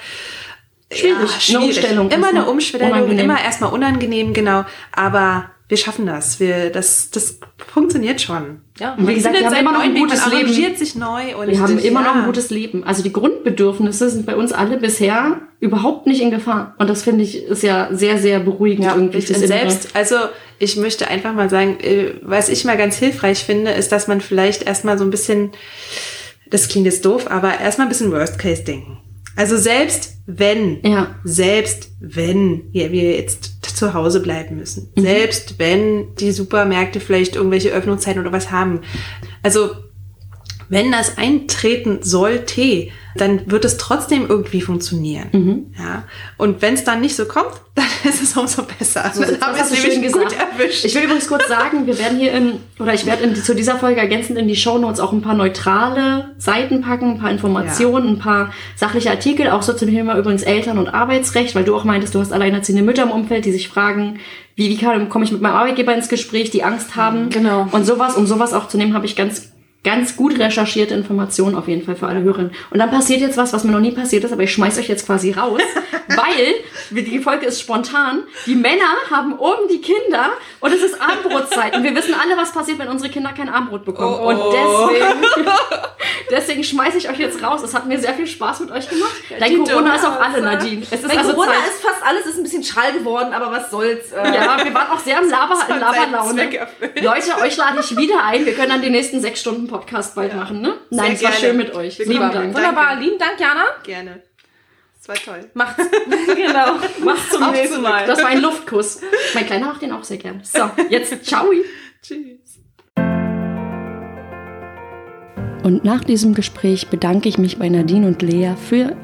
Schwierig. Eine Umstellung Immer eine Umstellung, Unangenehm. immer erstmal unangenehm, genau. Aber wir schaffen das. Wir, das, das funktioniert schon. Ja. Und wie gesagt, wir haben immer noch ein gutes Leben. arrangiert sich neu und Wir haben immer noch ja. ein gutes Leben. Also die Grundbedürfnisse sind bei uns alle bisher überhaupt nicht in Gefahr. Und das finde ich ist ja sehr, sehr beruhigend Ja, irgendwie. Innere. selbst, also ich möchte einfach mal sagen, äh, was ich mal ganz hilfreich finde, ist, dass man vielleicht erstmal so ein bisschen, das klingt jetzt doof, aber erstmal ein bisschen Worst Case denken. Also selbst wenn, Ja. selbst wenn wir jetzt zu Hause bleiben müssen, Mhm. selbst wenn die Supermärkte vielleicht irgendwelche Öffnungszeiten oder was haben. Also wenn das eintreten sollte, dann wird es trotzdem irgendwie funktionieren. Mhm. Ja. Und wenn es dann nicht so kommt, dann ist es umso besser. So, dann das haben wir es nämlich gut erwischt. Ich will übrigens kurz sagen, wir werden hier in, oder ich werde in, zu dieser Folge ergänzend in die Shownotes auch ein paar neutrale Seiten packen, ein paar Informationen, ein paar sachliche Artikel, auch so zum Thema übrigens Eltern- und Arbeitsrecht, weil du auch meintest, du hast alleinerziehende Mütter im Umfeld, die sich fragen, wie, wie komme ich mit meinem Arbeitgeber ins Gespräch, die Angst haben. Genau. Und sowas, um sowas auch zu nehmen, habe ich ganz ganz gut recherchierte Informationen auf jeden Fall für alle Hörerinnen. Und dann passiert jetzt was, was mir noch nie passiert ist, aber ich schmeiß euch jetzt quasi raus, weil die Folge ist spontan. Die Männer haben oben die Kinder und es ist Abendbrotzeit und wir wissen alle, was passiert, wenn unsere Kinder kein Abendbrot bekommen. Oh, Und oh. deswegen, deswegen schmeiß ich euch jetzt raus. Es hat mir sehr viel Spaß mit euch gemacht. Dein die Corona ist auf Dummhase. alle, Nadine. Es ist also Corona Zeit. ist fast alles ist ein bisschen schal geworden, aber was soll's. Äh, Ja, wir waren auch sehr im Laber, in Laberlaune. Leute, euch lade ich wieder ein. Wir können dann die nächsten sechs Stunden Podcast bald machen, ne? Nein, es war gerne. schön mit euch. Lieben kommen. Dank. Wunderbar, Danke. lieben Dank, Jana. Gerne. Das war toll. Macht's. genau. Macht's zum nächsten. Mal. Das war ein Luftkuss. Mein Kleiner macht den auch sehr gern. So, jetzt ciao. Tschüss. Und nach diesem Gespräch bedanke ich mich bei Nadine und Lea für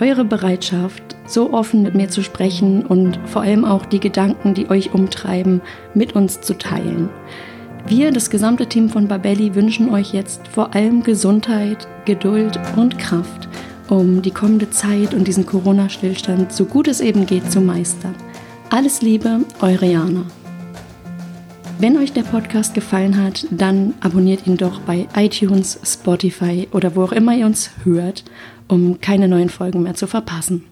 eure Bereitschaft, so offen mit mir zu sprechen und vor allem auch die Gedanken, die euch umtreiben, mit uns zu teilen. Wir, das gesamte Team von Babelli, wünschen euch jetzt vor allem Gesundheit, Geduld und Kraft, um die kommende Zeit und diesen Corona-Stillstand so gut es eben geht zu meistern. Alles Liebe, eure Jana. Wenn euch der Podcast gefallen hat, dann abonniert ihn doch bei iTunes, Spotify oder wo auch immer ihr uns hört, um keine neuen Folgen mehr zu verpassen.